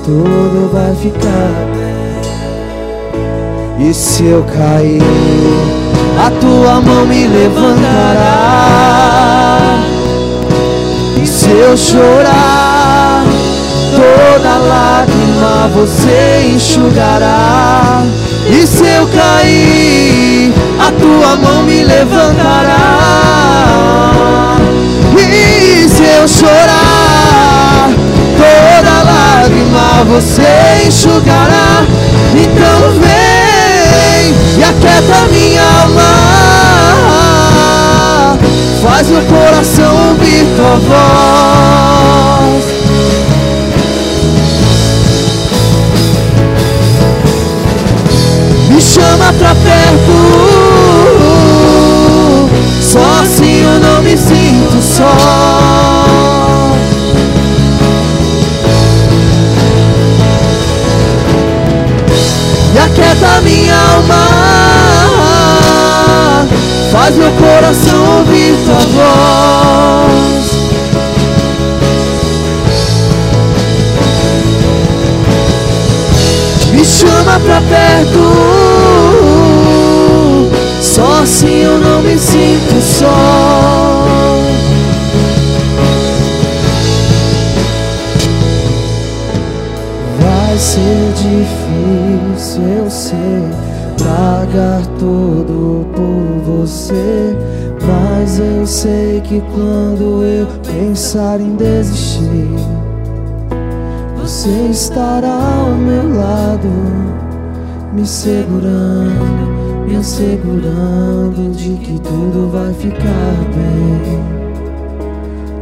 Tudo vai ficar bem. E se eu cair, a tua mão me levantará. eu chorar, toda lágrima você enxugará. E se eu cair, a tua mão me levantará. Se eu chorar, toda lágrima você enxugará. Então vem e aquieta minha alma. Faz meu coração ouvir tua voz. Me chama pra perto. Eu não me sinto só. E aquieta minha alma. Faz meu coração ouvir tua voz. Me chama pra perto. Assim eu não me sinto só. Vai ser difícil, eu sei, pagar tudo por você. Mas eu sei que quando eu pensar em desistir, você estará ao meu lado, me segurando, me assegurando de que tudo vai ficar bem.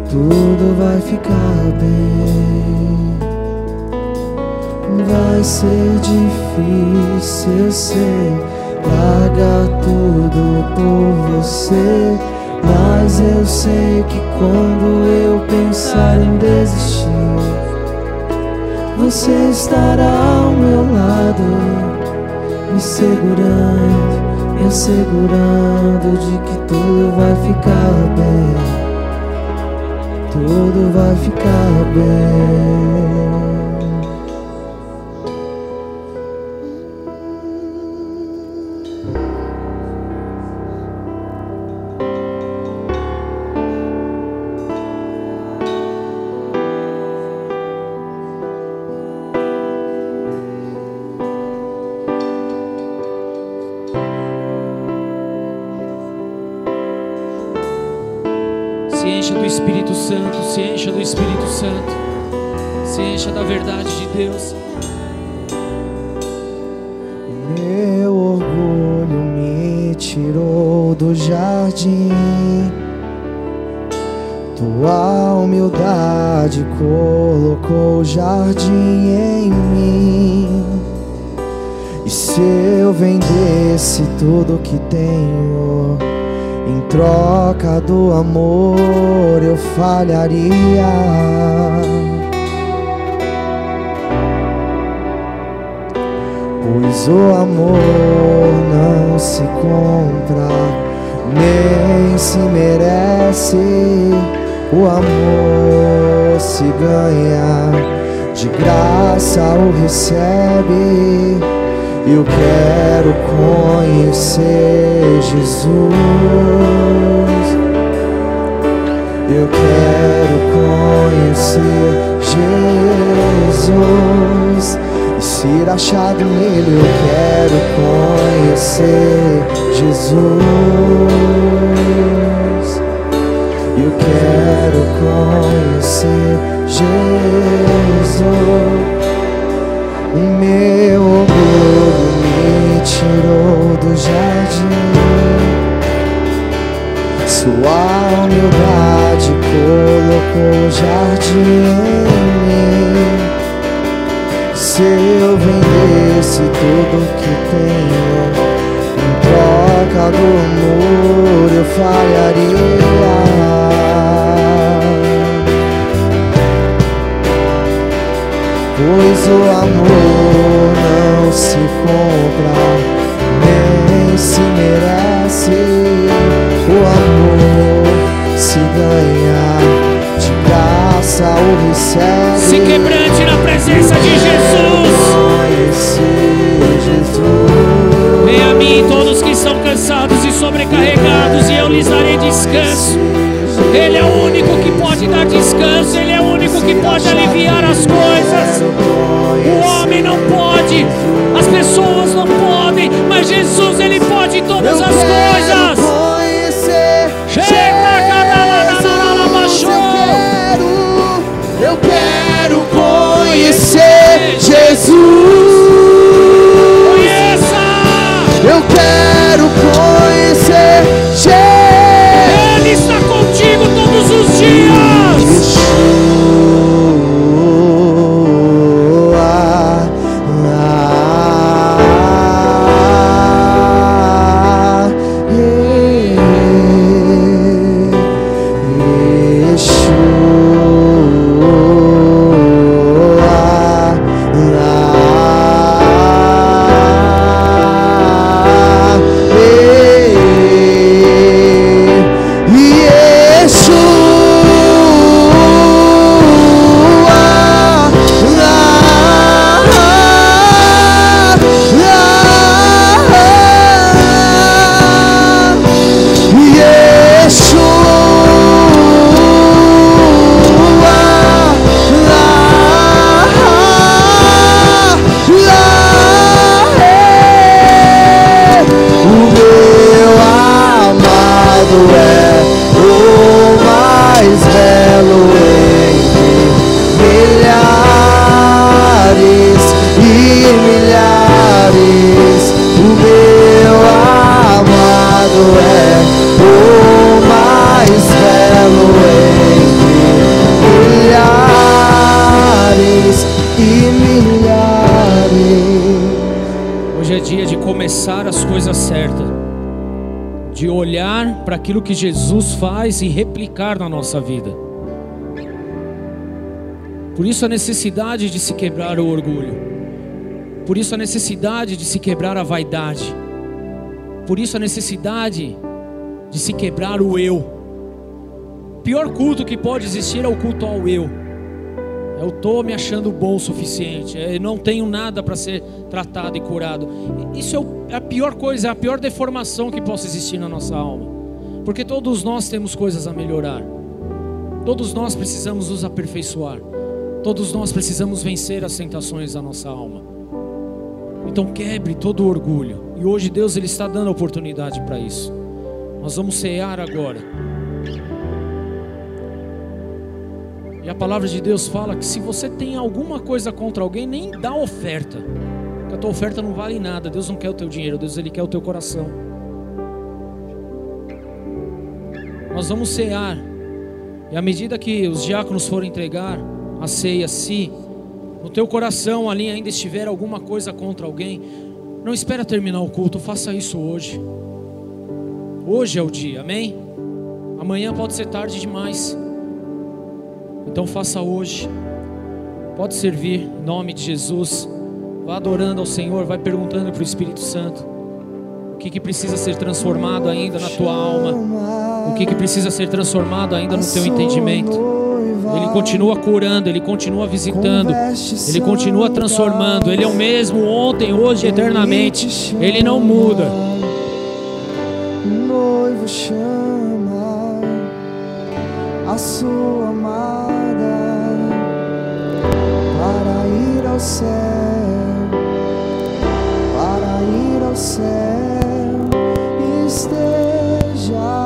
Tudo vai ficar bem. Vai ser difícil, eu sei, tudo por você. Mas eu sei que quando eu pensar em desistir, você estará ao meu lado, me segurando, me assegurando de que tudo vai ficar bem. Tudo vai ficar bem. Jesus. Eu quero conhecer Jesus. E ser achado nele, eu quero conhecer Jesus. Eu quero conhecer Jesus. O meu orgulho me tirou do jardim. Sua humildade colocou o jardim em mim. Se eu vendesse tudo que tenho, em troca do amor eu falharia. Pois o amor não se compra, nem se merece. O amor se ganha, de graça o recebe. Se quebrante na presença de Jesus. Venha a mim todos que estão cansados e sobrecarregados, e eu lhes darei descanso. Ele é o único que pode dar descanso, Ele é o único que pode aliviar as coisas. O homem não pode, as pessoas não podem, mas Jesus, Ele pode todas as coisas. Jesus. Aquilo que Jesus faz e replicar na nossa vida. Por isso a necessidade de se quebrar o orgulho. Por isso a necessidade de se quebrar a vaidade. Por isso a necessidade de se quebrar o eu. O pior culto que pode existir é o culto ao eu. Eu estou me achando bom o suficiente. Eu não tenho nada para ser tratado e curado. Isso é a pior coisa, é a pior deformação que possa existir na nossa alma. Porque todos nós temos coisas a melhorar. Todos nós precisamos nos aperfeiçoar. Todos nós precisamos vencer as tentações da nossa alma. Então quebre todo o orgulho. E hoje Deus ele está dando a oportunidade para isso. Nós vamos cear agora. E a palavra de Deus fala que se você tem alguma coisa contra alguém, nem dá oferta. Porque a tua oferta não vale nada. Deus não quer o teu dinheiro, Deus ele quer o teu coração. Nós vamos cear. E à medida que os diáconos forem entregar a ceia, se no teu coração ali ainda estiver alguma coisa contra alguém, não espera terminar o culto, faça isso hoje. Hoje é o dia, amém? Amanhã pode ser tarde demais. Então faça hoje. Pode servir em nome de Jesus. Vá adorando ao Senhor, vai perguntando para o Espírito Santo o que, que precisa ser transformado ainda na tua alma o que, que precisa ser transformado ainda no teu entendimento. Ele continua curando, Ele continua visitando, Ele continua transformando. Ele é o mesmo ontem, hoje, eternamente. Ele não muda. Noivo chama a sua amada para ir ao céu, para ir ao céu. buscar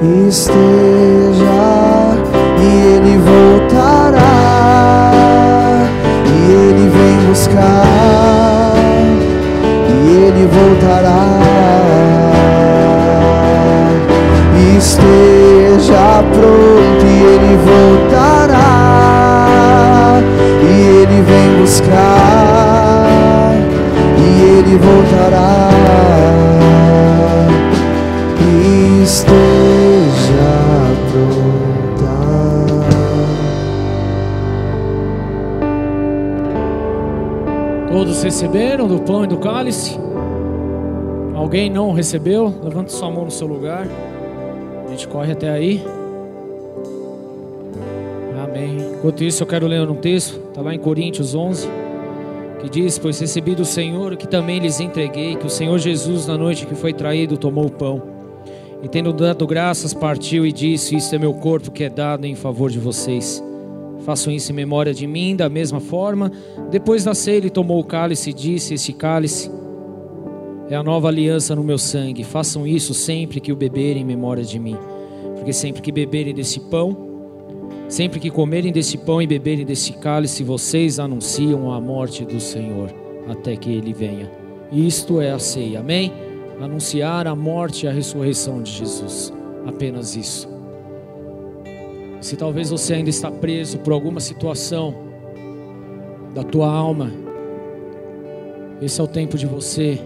Esteja e ele voltará. E ele vem buscar e ele voltará. Esteja pronto e ele voltará. E ele vem buscar Todos receberam do pão e do cálice? Alguém não recebeu? Levante sua mão no seu lugar. A gente corre até aí. Amém. Enquanto isso, eu quero ler um texto, está lá em Coríntios 11, que diz: Pois recebi do Senhor o que também lhes entreguei, que o Senhor Jesus, na noite que foi traído, tomou o pão. E tendo dado graças, partiu e disse: Isto é meu corpo que é dado em favor de vocês. Façam isso em memória de mim, da mesma forma. Depois da ceia, ele tomou o cálice e disse: Este cálice é a nova aliança no meu sangue. Façam isso sempre que o beberem em memória de mim. Porque sempre que beberem desse pão, sempre que comerem desse pão e beberem desse cálice, vocês anunciam a morte do Senhor até que ele venha. Isto é a ceia, amém? Anunciar a morte e a ressurreição de Jesus. Apenas isso. Se talvez você ainda está preso por alguma situação da tua alma, esse é o tempo de você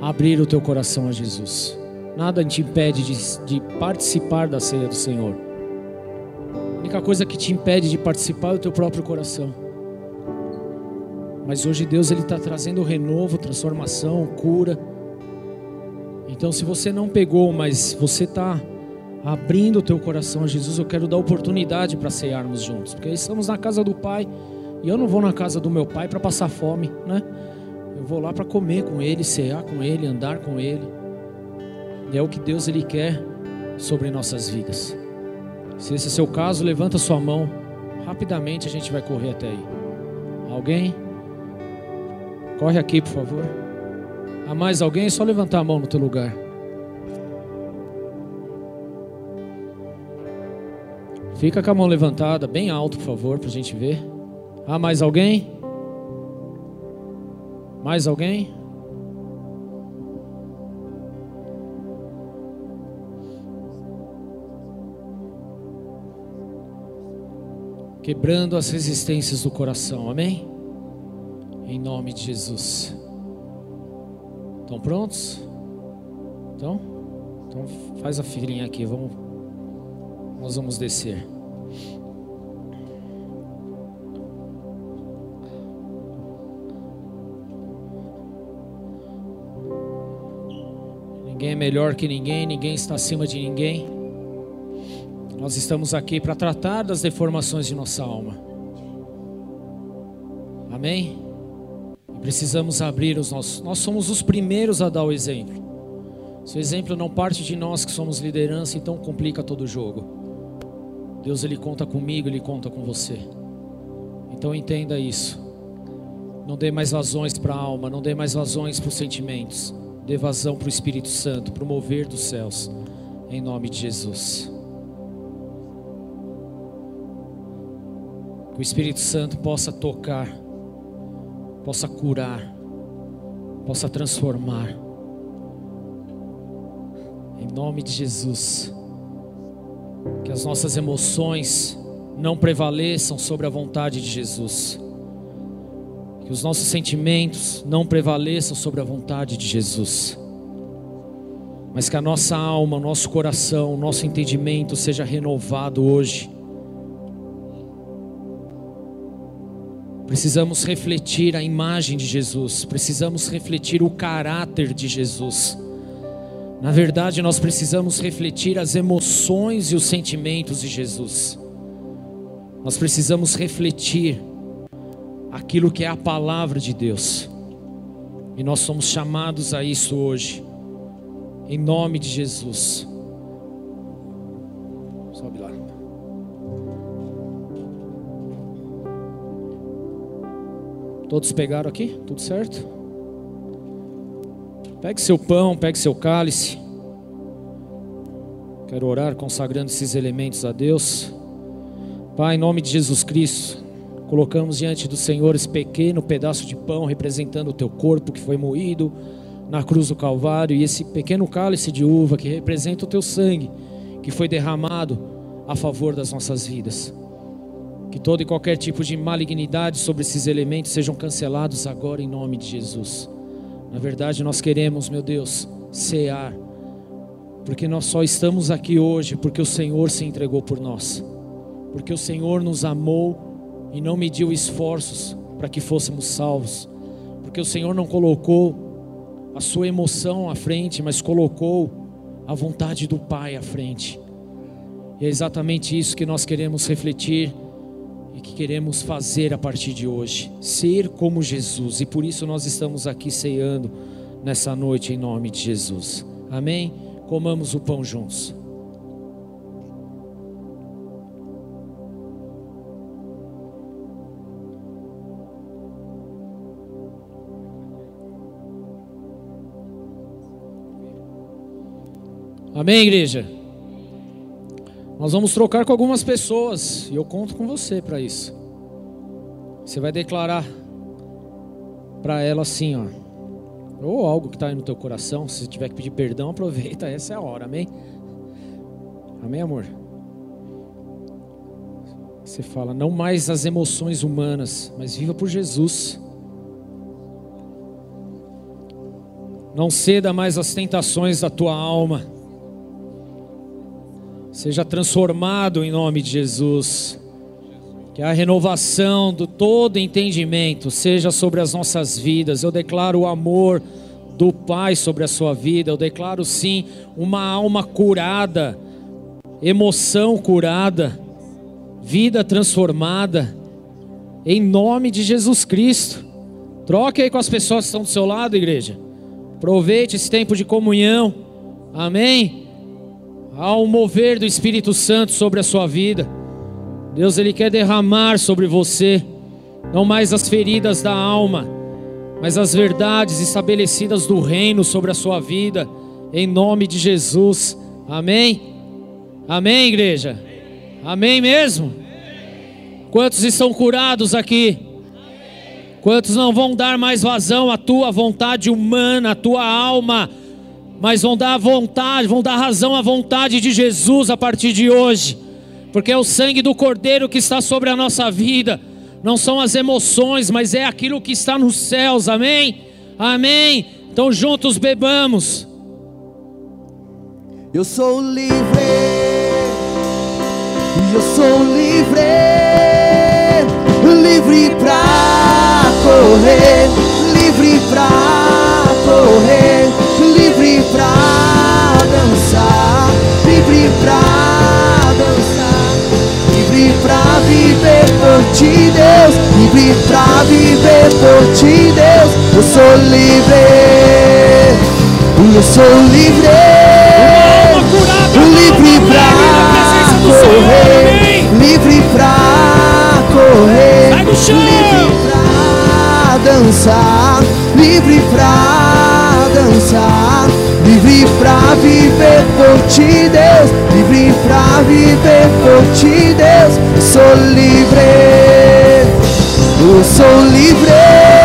abrir o teu coração a Jesus. Nada te impede de, de participar da ceia do Senhor. A única coisa que te impede de participar é o teu próprio coração. Mas hoje Deus ele está trazendo renovo, transformação, cura. Então, se você não pegou, mas você está abrindo o teu coração a Jesus, eu quero dar oportunidade para cearmos juntos, porque estamos na casa do Pai e eu não vou na casa do meu Pai para passar fome, né? Eu vou lá para comer com Ele, cear com Ele, andar com Ele. E é o que Deus ele quer sobre nossas vidas. Se esse é seu caso, levanta sua mão. Rapidamente a gente vai correr até aí. Alguém? Corre aqui, por favor. Há mais alguém? É só levantar a mão no teu lugar. Fica com a mão levantada, bem alto, por favor, para a gente ver. Há mais alguém? Mais alguém? Quebrando as resistências do coração, amém? Em nome de Jesus. Estão prontos? Então, então faz a filhinha aqui, vamos nós vamos descer. Ninguém é melhor que ninguém, ninguém está acima de ninguém. Nós estamos aqui para tratar das deformações de nossa alma. Amém? Precisamos abrir os nossos. Nós somos os primeiros a dar o exemplo. Se o exemplo não parte de nós que somos liderança, então complica todo o jogo. Deus ele conta comigo, ele conta com você. Então entenda isso. Não dê mais vazões para a alma, não dê mais vazões para os sentimentos. Dê vazão para o Espírito Santo, para o mover dos céus. Em nome de Jesus. Que o Espírito Santo possa tocar, possa curar, possa transformar. Em nome de Jesus que as nossas emoções não prevaleçam sobre a vontade de Jesus, que os nossos sentimentos não prevaleçam sobre a vontade de Jesus, mas que a nossa alma, o nosso coração, o nosso entendimento seja renovado hoje. Precisamos refletir a imagem de Jesus, precisamos refletir o caráter de Jesus. Na verdade, nós precisamos refletir as emoções e os sentimentos de Jesus. Nós precisamos refletir aquilo que é a palavra de Deus. E nós somos chamados a isso hoje, em nome de Jesus. Sobe lá. Todos pegaram aqui? Tudo certo? Pegue seu pão, pegue seu cálice. Quero orar consagrando esses elementos a Deus. Pai, em nome de Jesus Cristo, colocamos diante do Senhor esse pequeno pedaço de pão representando o teu corpo que foi moído na cruz do Calvário e esse pequeno cálice de uva que representa o teu sangue que foi derramado a favor das nossas vidas. Que todo e qualquer tipo de malignidade sobre esses elementos sejam cancelados agora em nome de Jesus. Na verdade, nós queremos, meu Deus, cear, porque nós só estamos aqui hoje porque o Senhor se entregou por nós, porque o Senhor nos amou e não mediu esforços para que fôssemos salvos, porque o Senhor não colocou a sua emoção à frente, mas colocou a vontade do Pai à frente. E é exatamente isso que nós queremos refletir e que queremos fazer a partir de hoje, ser como Jesus, e por isso nós estamos aqui ceando nessa noite em nome de Jesus. Amém? Comamos o pão juntos. Amém, igreja? Nós vamos trocar com algumas pessoas e eu conto com você para isso. Você vai declarar para ela assim, ó, ou algo que está aí no teu coração. Se tiver que pedir perdão, aproveita, essa é a hora, amém? Amém, amor? Você fala, não mais as emoções humanas, mas viva por Jesus. Não ceda mais às tentações da tua alma. Seja transformado em nome de Jesus. Que a renovação do todo entendimento seja sobre as nossas vidas. Eu declaro o amor do Pai sobre a sua vida. Eu declaro sim uma alma curada, emoção curada, vida transformada. Em nome de Jesus Cristo. Troque aí com as pessoas que estão do seu lado, igreja. Aproveite esse tempo de comunhão. Amém. Há um mover do Espírito Santo sobre a sua vida. Deus ele quer derramar sobre você não mais as feridas da alma, mas as verdades estabelecidas do reino sobre a sua vida, em nome de Jesus. Amém? Amém, igreja? Amém mesmo? Quantos estão curados aqui? Quantos não vão dar mais vazão à tua vontade humana, à tua alma? Mas vão dar vontade, vão dar razão à vontade de Jesus a partir de hoje, porque é o sangue do Cordeiro que está sobre a nossa vida, não são as emoções, mas é aquilo que está nos céus, amém? Amém. Então juntos bebamos. Eu sou livre, eu sou livre, livre pra correr, livre pra correr pra dançar, livre pra dançar, livre pra viver por ti, Deus, livre pra viver por ti, Deus. Eu sou livre, eu sou livre, livre pra correr, livre pra correr, livre pra dançar, livre pra dançar. Livre pra viver por ti, Deus. Livre pra viver por ti, Deus. Sou livre. Eu sou livre.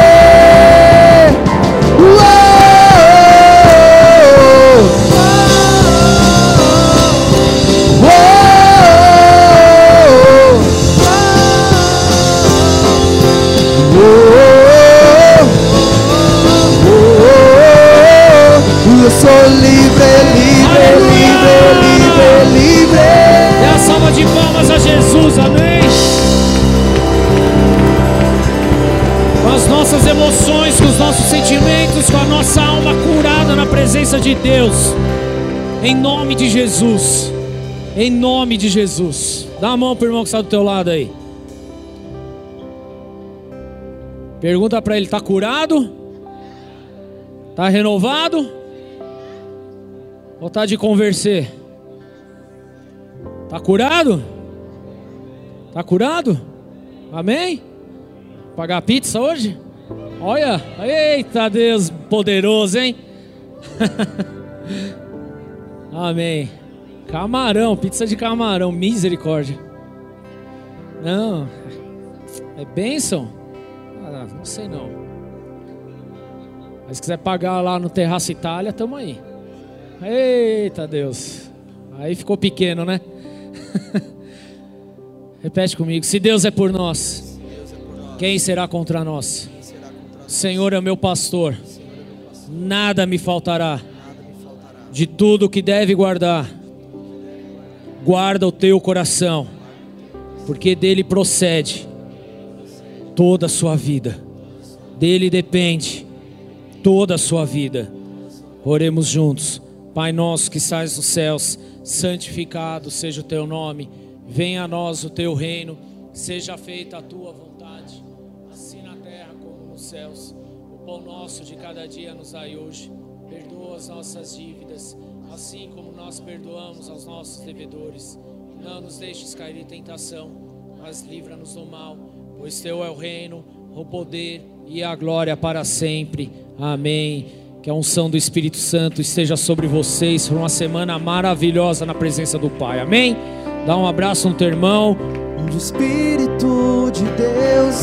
Livre, livre, livre, livre. Dê a salva de palmas a Jesus, amém. Com as nossas emoções, com os nossos sentimentos, com a nossa alma curada na presença de Deus. Em nome de Jesus. Em nome de Jesus. Dá a mão para o irmão que está do teu lado aí. Pergunta para ele: está curado? Está renovado? Está de converser? Está curado? Está curado? Amém? Pagar pizza hoje? Olha, eita Deus poderoso, hein? Amém. Camarão, pizza de camarão, misericórdia. Não, é bênção? Ah, não sei não. Mas se quiser pagar lá no Terraço Itália, tamo aí. Eita Deus. Aí ficou pequeno, né? Repete comigo. Se Deus é por nós, quem será contra nós? Senhor é o meu pastor. Nada me faltará. De tudo que deve guardar, guarda o teu coração, porque dele procede toda a sua vida. Dele depende toda a sua vida. Oremos juntos. Pai nosso que estás nos céus, santificado seja o teu nome. Venha a nós o teu reino. Seja feita a tua vontade, assim na terra como nos céus. O pão nosso de cada dia nos dai hoje. Perdoa as nossas dívidas, assim como nós perdoamos aos nossos devedores. Não nos deixes cair em tentação, mas livra-nos do mal, pois teu é o reino, o poder e a glória para sempre. Amém. Que a unção do Espírito Santo esteja sobre vocês por uma semana maravilhosa na presença do Pai. Amém? Dá um abraço no teu irmão. Espírito de Deus